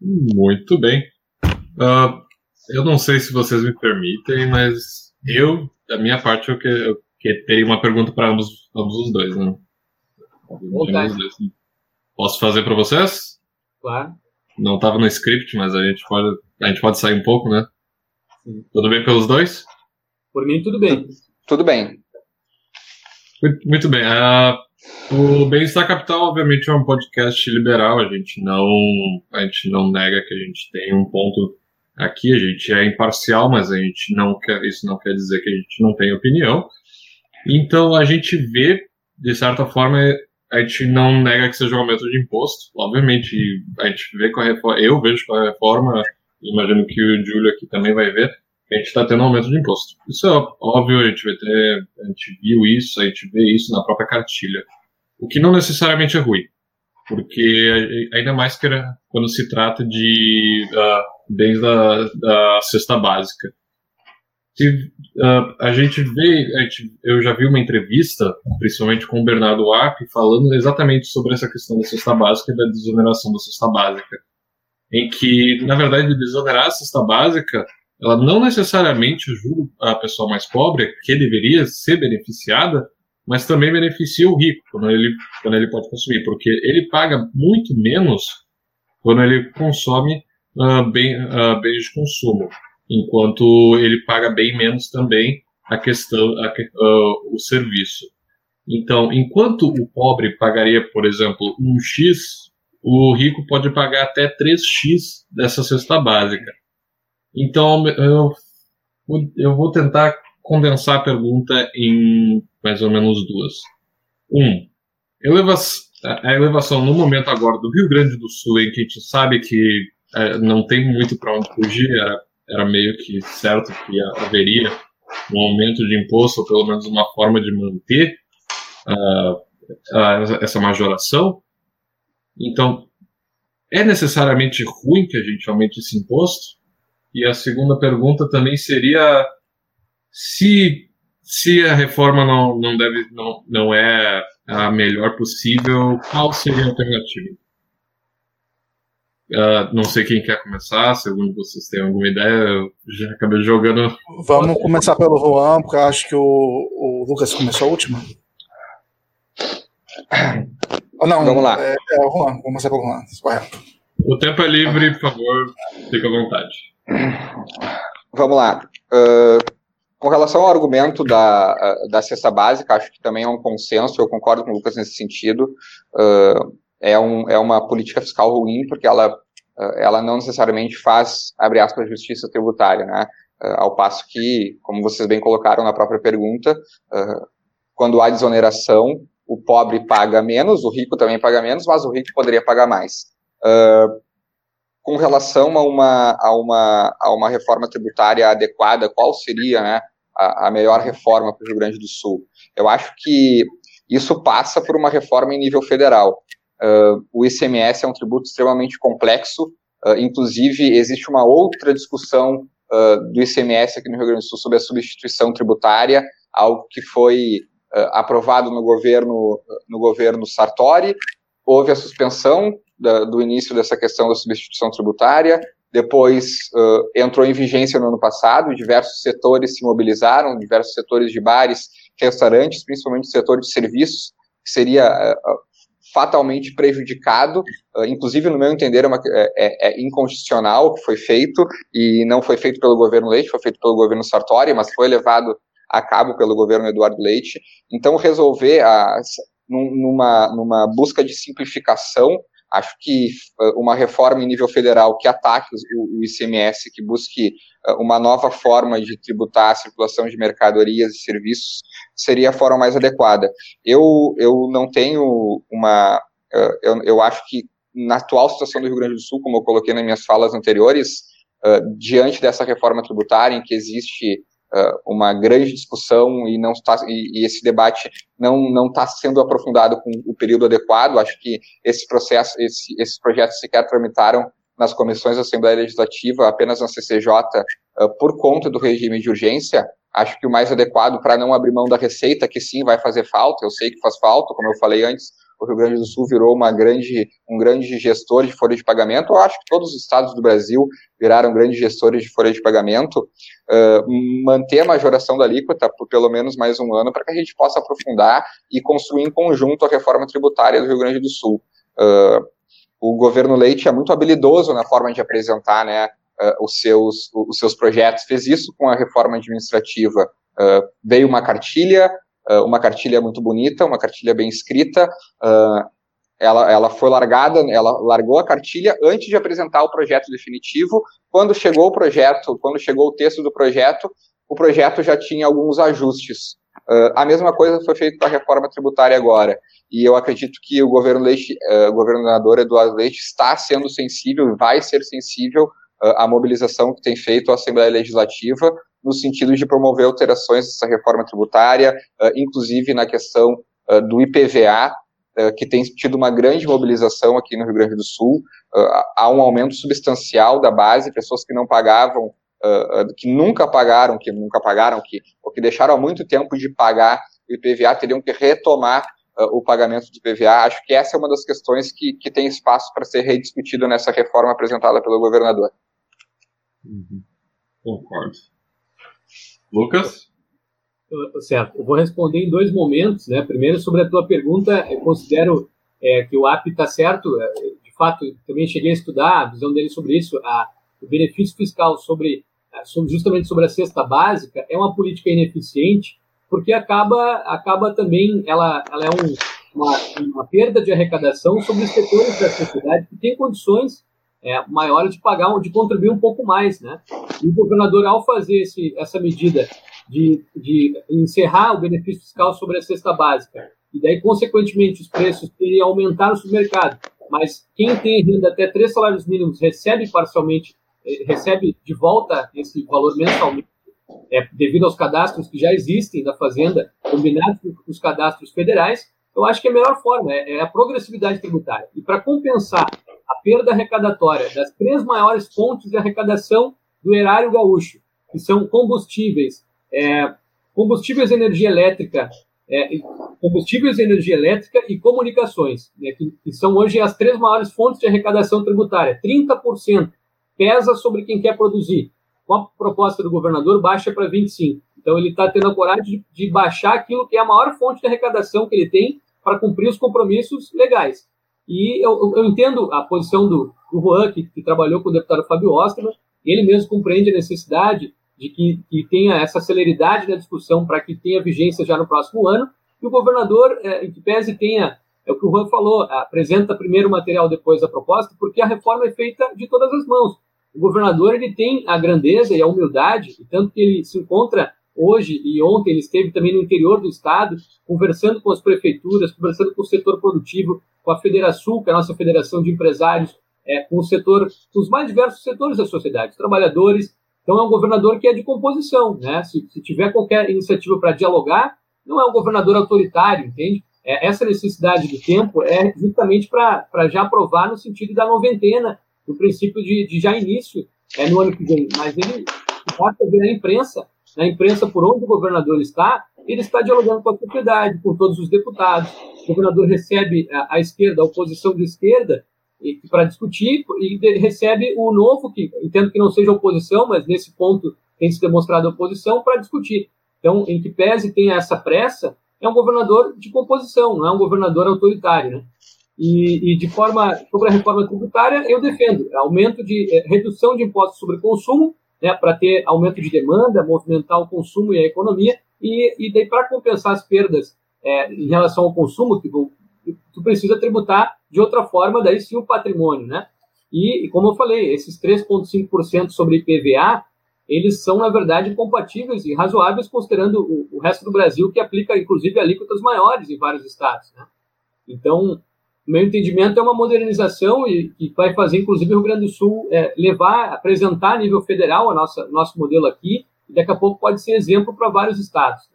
Speaker 2: Muito bem. Uh, eu não sei se vocês me permitem, mas eu, da minha parte, eu, que, eu que teria uma pergunta para ambos, ambos os dois, né? Dois, né? Posso fazer para vocês?
Speaker 3: Claro.
Speaker 2: Não estava no script, mas a gente pode, a gente pode sair um pouco, né? Sim. Tudo bem pelos dois?
Speaker 3: Por mim, tudo bem.
Speaker 4: Tudo bem.
Speaker 2: Muito, muito bem. Uh, o Bem-Estar Capital, obviamente, é um podcast liberal. A gente não, a gente não nega que a gente tem um ponto aqui. A gente é imparcial, mas a gente não quer, isso não quer dizer que a gente não tem opinião. Então a gente vê, de certa forma, a gente não nega que seja um aumento de imposto. Obviamente, a gente vê com a reforma, eu vejo com a reforma, imagino que o Júlio aqui também vai ver, a gente está tendo aumento de imposto. Isso é óbvio, a gente vai ter, a gente viu isso, a gente vê isso na própria cartilha. O que não necessariamente é ruim, porque ainda mais que quando se trata de uh, bens da, da cesta básica. Se, uh, a gente vê, a gente, eu já vi uma entrevista, principalmente com o Bernardo Arp, falando exatamente sobre essa questão da cesta básica e da desoneração da cesta básica. Em que, na verdade, desonerar a cesta básica, ela não necessariamente ajuda a pessoa mais pobre, que deveria ser beneficiada, mas também beneficia o rico quando ele, quando ele pode consumir, porque ele paga muito menos quando ele consome uh, bem, uh, bens de consumo enquanto ele paga bem menos também a questão, a, uh, o serviço. Então, enquanto o pobre pagaria, por exemplo, um X, o rico pode pagar até 3X dessa cesta básica. Então, eu, eu vou tentar condensar a pergunta em mais ou menos duas. Um, eleva a elevação no momento agora do Rio Grande do Sul, em que a gente sabe que é, não tem muito para onde fugir, era era meio que certo que haveria um aumento de imposto, ou pelo menos uma forma de manter uh, uh, essa majoração. Então, é necessariamente ruim que a gente aumente esse imposto? E a segunda pergunta também seria se, se a reforma não, não, deve, não, não é a melhor possível, qual seria a alternativa? Uh, não sei quem quer começar, segundo vocês têm alguma ideia, eu já acabei jogando.
Speaker 1: Vamos começar pelo Juan, porque eu acho que o, o Lucas começou a última. Oh, não,
Speaker 4: vamos lá.
Speaker 1: É, é o Juan, vamos começar pelo Juan, correto.
Speaker 2: O tempo é livre, por favor, fique à vontade.
Speaker 4: Vamos lá. Uh, com relação ao argumento da, da cesta básica, acho que também é um consenso, eu concordo com o Lucas nesse sentido. Uh, é, um, é uma política fiscal ruim, porque ela, eh, ela não necessariamente faz, abre aspas, justiça tributária, né? Eh, ao passo que, como vocês bem colocaram na própria pergunta, eh, quando há desoneração, o pobre paga menos, o rico também paga menos, mas o rico poderia pagar mais. com relação a uma, a uma, a uma reforma tributária adequada, qual seria né, a, a melhor reforma para o Rio Grande do Sul? Eu acho que isso passa por uma reforma em nível federal. Uh, o ICMS é um tributo extremamente complexo, uh, inclusive existe uma outra discussão uh, do ICMS aqui no Rio Grande do Sul sobre a substituição tributária, algo que foi aprovado no governo, no governo Sartori, houve a suspensão da, do início dessa questão da substituição tributária, depois entrou em vigência no ano passado, diversos setores se mobilizaram, diversos setores de bares, restaurantes, principalmente o setor de serviços, que seria fatalmente prejudicado, uh, inclusive no meu entender é, uma, é, é, é, inconstitucional o que foi feito, e não foi feito pelo governo Leite, foi feito pelo governo Sartori, mas foi levado a cabo pelo governo Eduardo Leite. Então, resolver a, numa, numa busca de simplificação, acho que uma reforma em nível federal que ataque o, ICMS, que busque uma nova forma de tributar a circulação de mercadorias e serviços, seria a forma mais adequada. Eu, eu não tenho uma. Uh, eu, eu acho que na atual situação do Rio Grande do Sul, como eu coloquei nas minhas falas anteriores, diante dessa reforma tributária, em que existe uma grande discussão e não está e, e esse debate não não está sendo aprofundado com o período adequado, acho que esse processo, esse, esses projetos sequer tramitaram nas comissões da Assembleia Legislativa, apenas na CCJ, por conta do regime de urgência, acho que o mais adequado para não abrir mão da receita, que sim vai fazer falta, eu sei que faz falta, como eu falei antes, o Rio Grande do Sul virou uma grande, um grande gestor de folha de pagamento, eu acho que todos os estados do Brasil viraram grandes gestores de folha de pagamento, uh, manter a majoração da alíquota por pelo menos mais um ano, para que a gente possa aprofundar e construir em conjunto a reforma tributária do Rio Grande do Sul. Uh, o governo Leite é muito habilidoso na forma de apresentar né, uh, os, seus, os seus projetos, fez isso com a reforma administrativa. Uh, veio uma cartilha, uh, uma cartilha muito bonita, uma cartilha bem escrita, ela, ela foi largada, ela largou a cartilha antes de apresentar o projeto definitivo. Quando chegou o projeto, quando chegou o texto do projeto, o projeto já tinha alguns ajustes. Uh, a mesma coisa foi feita com a reforma tributária agora. E eu acredito que o governo Leite, uh, o governador Eduardo Leite está sendo sensível, vai ser sensível a mobilização que tem feito a Assembleia Legislativa no sentido de promover alterações dessa reforma tributária, inclusive na questão do IPVA, que tem tido uma grande mobilização aqui no Rio Grande do Sul. há um aumento substancial da base, pessoas que não pagavam que nunca pagaram, que nunca pagaram, que, ou que deixaram há muito tempo de pagar o IPVA, teriam que retomar o pagamento do IPVA. Acho que essa é uma das questões que, que tem espaço para ser rediscutida nessa reforma apresentada pelo governador.
Speaker 2: Uhum. Concordo. Lucas?
Speaker 3: Certo. Eu vou responder em dois momentos. Né? Primeiro, sobre a tua pergunta, eu considero é, que o AP está certo. De fato, também cheguei a estudar a visão dele sobre isso. A, o benefício fiscal sobre justamente sobre a cesta básica, é uma política ineficiente, porque acaba, acaba também, ela, ela é um, uma, uma perda de arrecadação sobre os setores da sociedade que têm condições é, maiores de pagar, de contribuir um pouco mais, né? E o governador, ao fazer esse, essa medida de, de encerrar o benefício fiscal sobre a cesta básica, e daí, consequentemente, os preços teriam aumentar no supermercado, mas quem tem renda até três salários mínimos recebe parcialmente eh, recebe de volta esse valor mensalmente, é, devido aos cadastros que já existem da Fazenda, combinados com os cadastros federais, eu acho que é a melhor forma, é, é a progressividade tributária. E para compensar a perda arrecadatória das três maiores fontes de arrecadação do erário gaúcho, que são combustíveis, é, combustíveis de energia elétrica, é, combustíveis de energia elétrica e comunicações, né, que, que, são hoje as três maiores fontes de arrecadação tributária. 30% pesa sobre quem quer produzir. Com a proposta do governador, baixa para 25. Então, ele está tendo a coragem de, de, baixar aquilo que é a maior fonte de arrecadação que ele tem para cumprir os compromissos legais. E eu, eu entendo a posição do, do Juan, que, que, trabalhou com o deputado Fábio Osterman, ele mesmo compreende a necessidade de que, que tenha essa celeridade na discussão para que tenha vigência já no próximo ano, e o governador, é, em que pese tenha é o que o Juan falou, apresenta primeiro o material, depois a proposta, porque a reforma é feita de todas as mãos. O governador ele tem a grandeza e a humildade, e tanto que ele se encontra hoje e ontem ele esteve também no interior do estado, conversando com as prefeituras, conversando com o setor produtivo, com a Federação, que é a nossa federação de empresários, é, com o setor, com os mais diversos setores da sociedade, trabalhadores. Então é um governador que é de composição, né? Se, se tiver qualquer iniciativa para dialogar, não é um governador autoritário, entende? é, essa necessidade do tempo é justamente para já aprovar no sentido da noventena, do princípio de, de já início é, no ano que vem. Mas ele basta ver na imprensa, na imprensa por onde o governador está, ele está dialogando com a sociedade, com todos os deputados. O governador recebe a, a esquerda, a oposição de esquerda, para discutir e recebe o novo, que entendo que não seja oposição, mas nesse ponto tem se demonstrado oposição, para discutir. Então, em que pese tenha essa pressa, é um governador de composição, não é um governador autoritário, né? E, e de forma sobre a reforma tributária, eu defendo aumento de é, redução de impostos sobre consumo, né, para ter aumento de demanda, movimentar o consumo e a economia, e, e daí para compensar as perdas é, em relação ao consumo, que tu precisa tributar de outra forma, daí sim o patrimônio, né? E, como eu falei, esses 3,5% sobre IPVA eles são, na verdade, compatíveis e razoáveis, considerando o, o resto do Brasil, que aplica, inclusive, alíquotas maiores em vários estados. Né? Então, meu entendimento é uma modernização e que vai fazer, inclusive, o Rio Grande do Sul é, levar, apresentar a nível federal a nossa nosso modelo aqui, e daqui a pouco pode ser exemplo para vários estados.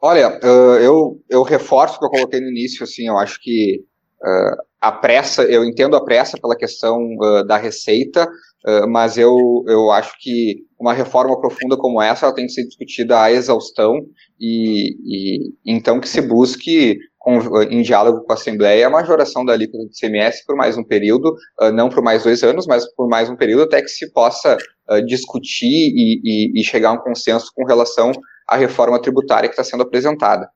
Speaker 4: Olha, eu, eu reforço o que eu coloquei no início, assim, eu acho que Uh, a pressa, eu entendo a pressa pela questão uh, da receita, uh, mas eu, eu acho que uma reforma profunda como essa ela tem que ser discutida à exaustão e, e então que se busque com, em diálogo com a Assembleia a majoração da alíquota do CMS por mais um período, não por mais dois anos, mas por mais um período até que se possa discutir e, e, e chegar a um consenso com relação à reforma tributária que está sendo apresentada.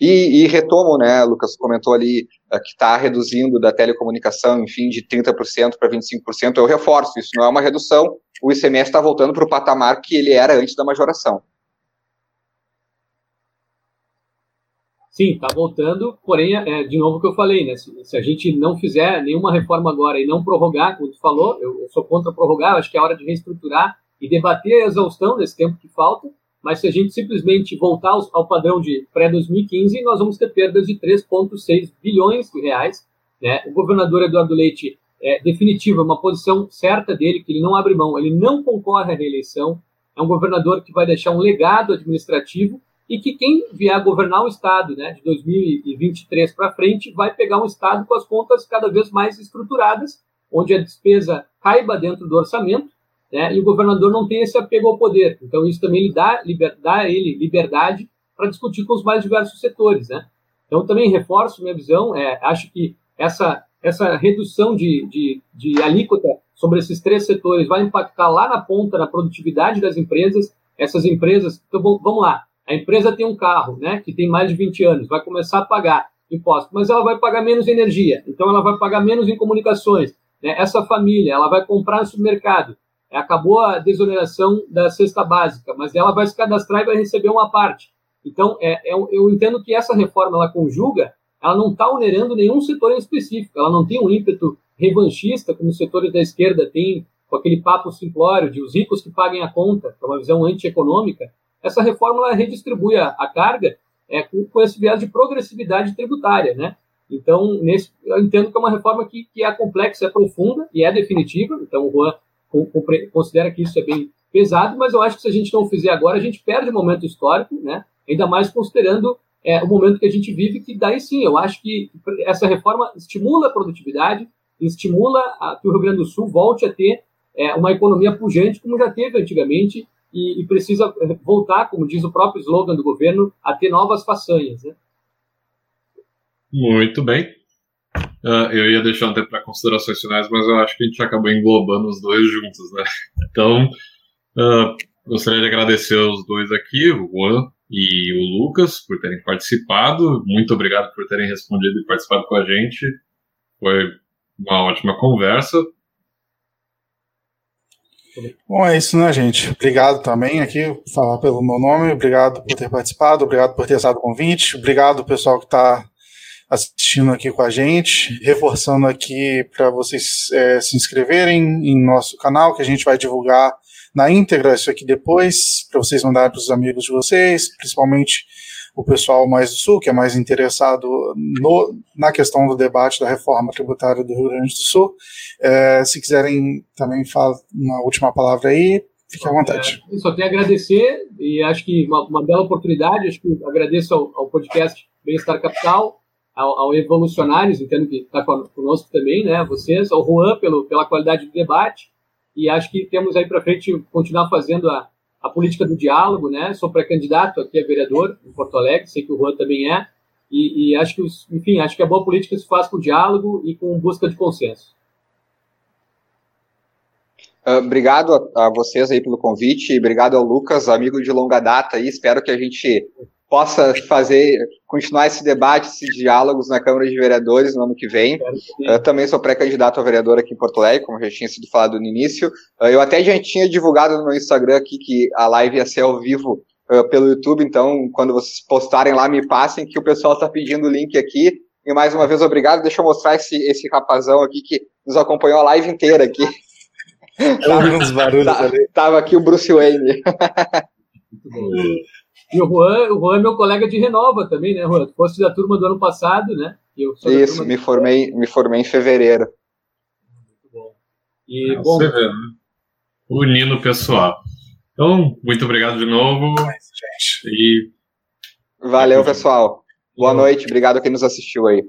Speaker 4: E, e retomo, né, Lucas comentou ali uh, que está reduzindo da telecomunicação, enfim, de 30% para 25%. Eu reforço, isso não é uma redução, o ICMS está voltando para o patamar que ele era antes da majoração.
Speaker 3: Sim, está voltando, porém, é, de novo o que eu falei, né? Se, se, a gente não fizer nenhuma reforma agora e não prorrogar, como tu falou, eu, eu sou contra prorrogar, acho que é hora de reestruturar e debater a exaustão desse tempo que falta, mas se a gente simplesmente voltar ao, padrão de pré-2015, nós vamos ter perdas de 3,6 bilhões de reais. Né? O governador Eduardo Leite é definitiva, uma posição certa dele, que ele não abre mão, ele não concorre à reeleição, é um governador que vai deixar um legado administrativo e que quem vier governar o Estado né, de 2023 para frente vai pegar um Estado com as contas cada vez mais estruturadas, onde a despesa caiba dentro do orçamento né, e o governador não tem esse apego ao poder. Então, isso também lhe dá, liber, dá ele liberdade para discutir com os mais diversos setores. Né? Então, também reforço minha visão, é, acho que essa, essa redução de, de, de alíquota sobre esses três setores vai impactar lá na ponta, na produtividade das empresas. Essas empresas, então vamos lá, a empresa tem um carro, né, que tem mais de 20 anos, vai começar a pagar imposto, mas ela vai pagar menos energia, então ela vai pagar menos em comunicações. Né? Essa família, ela vai comprar no supermercado, acabou a desoneração da cesta básica, mas ela vai se cadastrar e vai receber uma parte. Então, é, é, eu entendo que essa reforma, ela conjuga, ela não está onerando nenhum setor em específico, ela não tem um ímpeto revanchista, como os setores da esquerda têm, com aquele papo simplório de os ricos que paguem a conta, que é uma visão antieconômica, essa reforma ela redistribui a, a carga é, com, com, esse viés de progressividade tributária, né? Então, nesse, eu entendo que é uma reforma que, que é complexa, é profunda e é definitiva. Então, o Juan considera que isso é bem pesado, mas eu acho que se a gente não fizer agora, a gente perde o momento histórico, né? Ainda mais considerando é, o momento que a gente vive, que daí sim, eu acho que essa reforma estimula a produtividade, estimula a, que o Rio Grande do Sul volte a ter é, uma economia pujante, como já teve antigamente, e, e, precisa voltar, como diz o próprio slogan do governo, a ter novas façanhas. Né?
Speaker 2: Muito bem. Uh, eu ia deixar um tempo para considerações finais, mas eu acho que a gente acabou englobando os dois juntos, né? Então, uh, gostaria de agradecer os dois aqui, o Juan e o Lucas, por terem participado. Muito obrigado por terem respondido e participado com a gente. Foi uma ótima conversa.
Speaker 1: Bom, é isso, né, gente? Obrigado também aqui, falar pelo meu nome. Obrigado por ter participado, obrigado por ter estado o convite. Obrigado, pessoal que está assistindo aqui com a gente. Reforçando aqui para vocês é, se inscreverem em nosso canal, que a gente vai divulgar na íntegra isso aqui depois, para vocês mandarem para os amigos de vocês, principalmente o pessoal mais do Sul, que é mais interessado no, na questão do debate da reforma tributária do Rio Grande do Sul. É, se quiserem também falar uma última palavra aí, fique à vontade.
Speaker 3: É, só tenho a agradecer e acho que uma, uma bela oportunidade. Acho que agradeço ao, ao podcast Bem-Estar Capital, ao, ao Evolucionários, entendo que está conosco também, né? Vocês, ao Juan pelo, pela qualidade do debate. E acho que temos aí para frente continuar fazendo a, a política do diálogo, né? Sou pré-candidato aqui a vereador em Porto Alegre, sei que o Juan também é, e, e, acho que, os, enfim, acho que a boa política se faz com diálogo e com busca de consenso.
Speaker 4: Uh, obrigado a, vocês aí pelo convite, obrigado ao Lucas, amigo de longa data aí, espero que a gente possa fazer, continuar esse debate, esses diálogos na Câmara de Vereadores no ano que vem. Eu também sou pré-candidato a vereador aqui em Porto Alegre, como já tinha sido falado no início. Eu até já tinha divulgado no meu Instagram aqui que a live ia ser ao vivo uh, pelo YouTube, então quando vocês postarem lá, me passem que o pessoal está pedindo o link aqui. E mais uma vez, obrigado. Deixa eu mostrar esse, esse rapazão aqui que nos acompanhou a live inteira aqui.
Speaker 1: Eu ouvi uns barulhos
Speaker 4: tá,
Speaker 1: ali.
Speaker 4: Tava aqui o Bruce Wayne.
Speaker 3: Muito bom. E o Juan, o Juan é meu colega de Renova também, né, Juan? Tu fosse da turma do ano passado, né?
Speaker 4: Isso, me formei, me formei em fevereiro.
Speaker 3: Muito bom. E, bom, Você vê,
Speaker 2: né? Unindo o pessoal. Então, muito obrigado de novo.
Speaker 4: E... Valeu, pessoal. Boa noite. Obrigado a quem nos assistiu aí.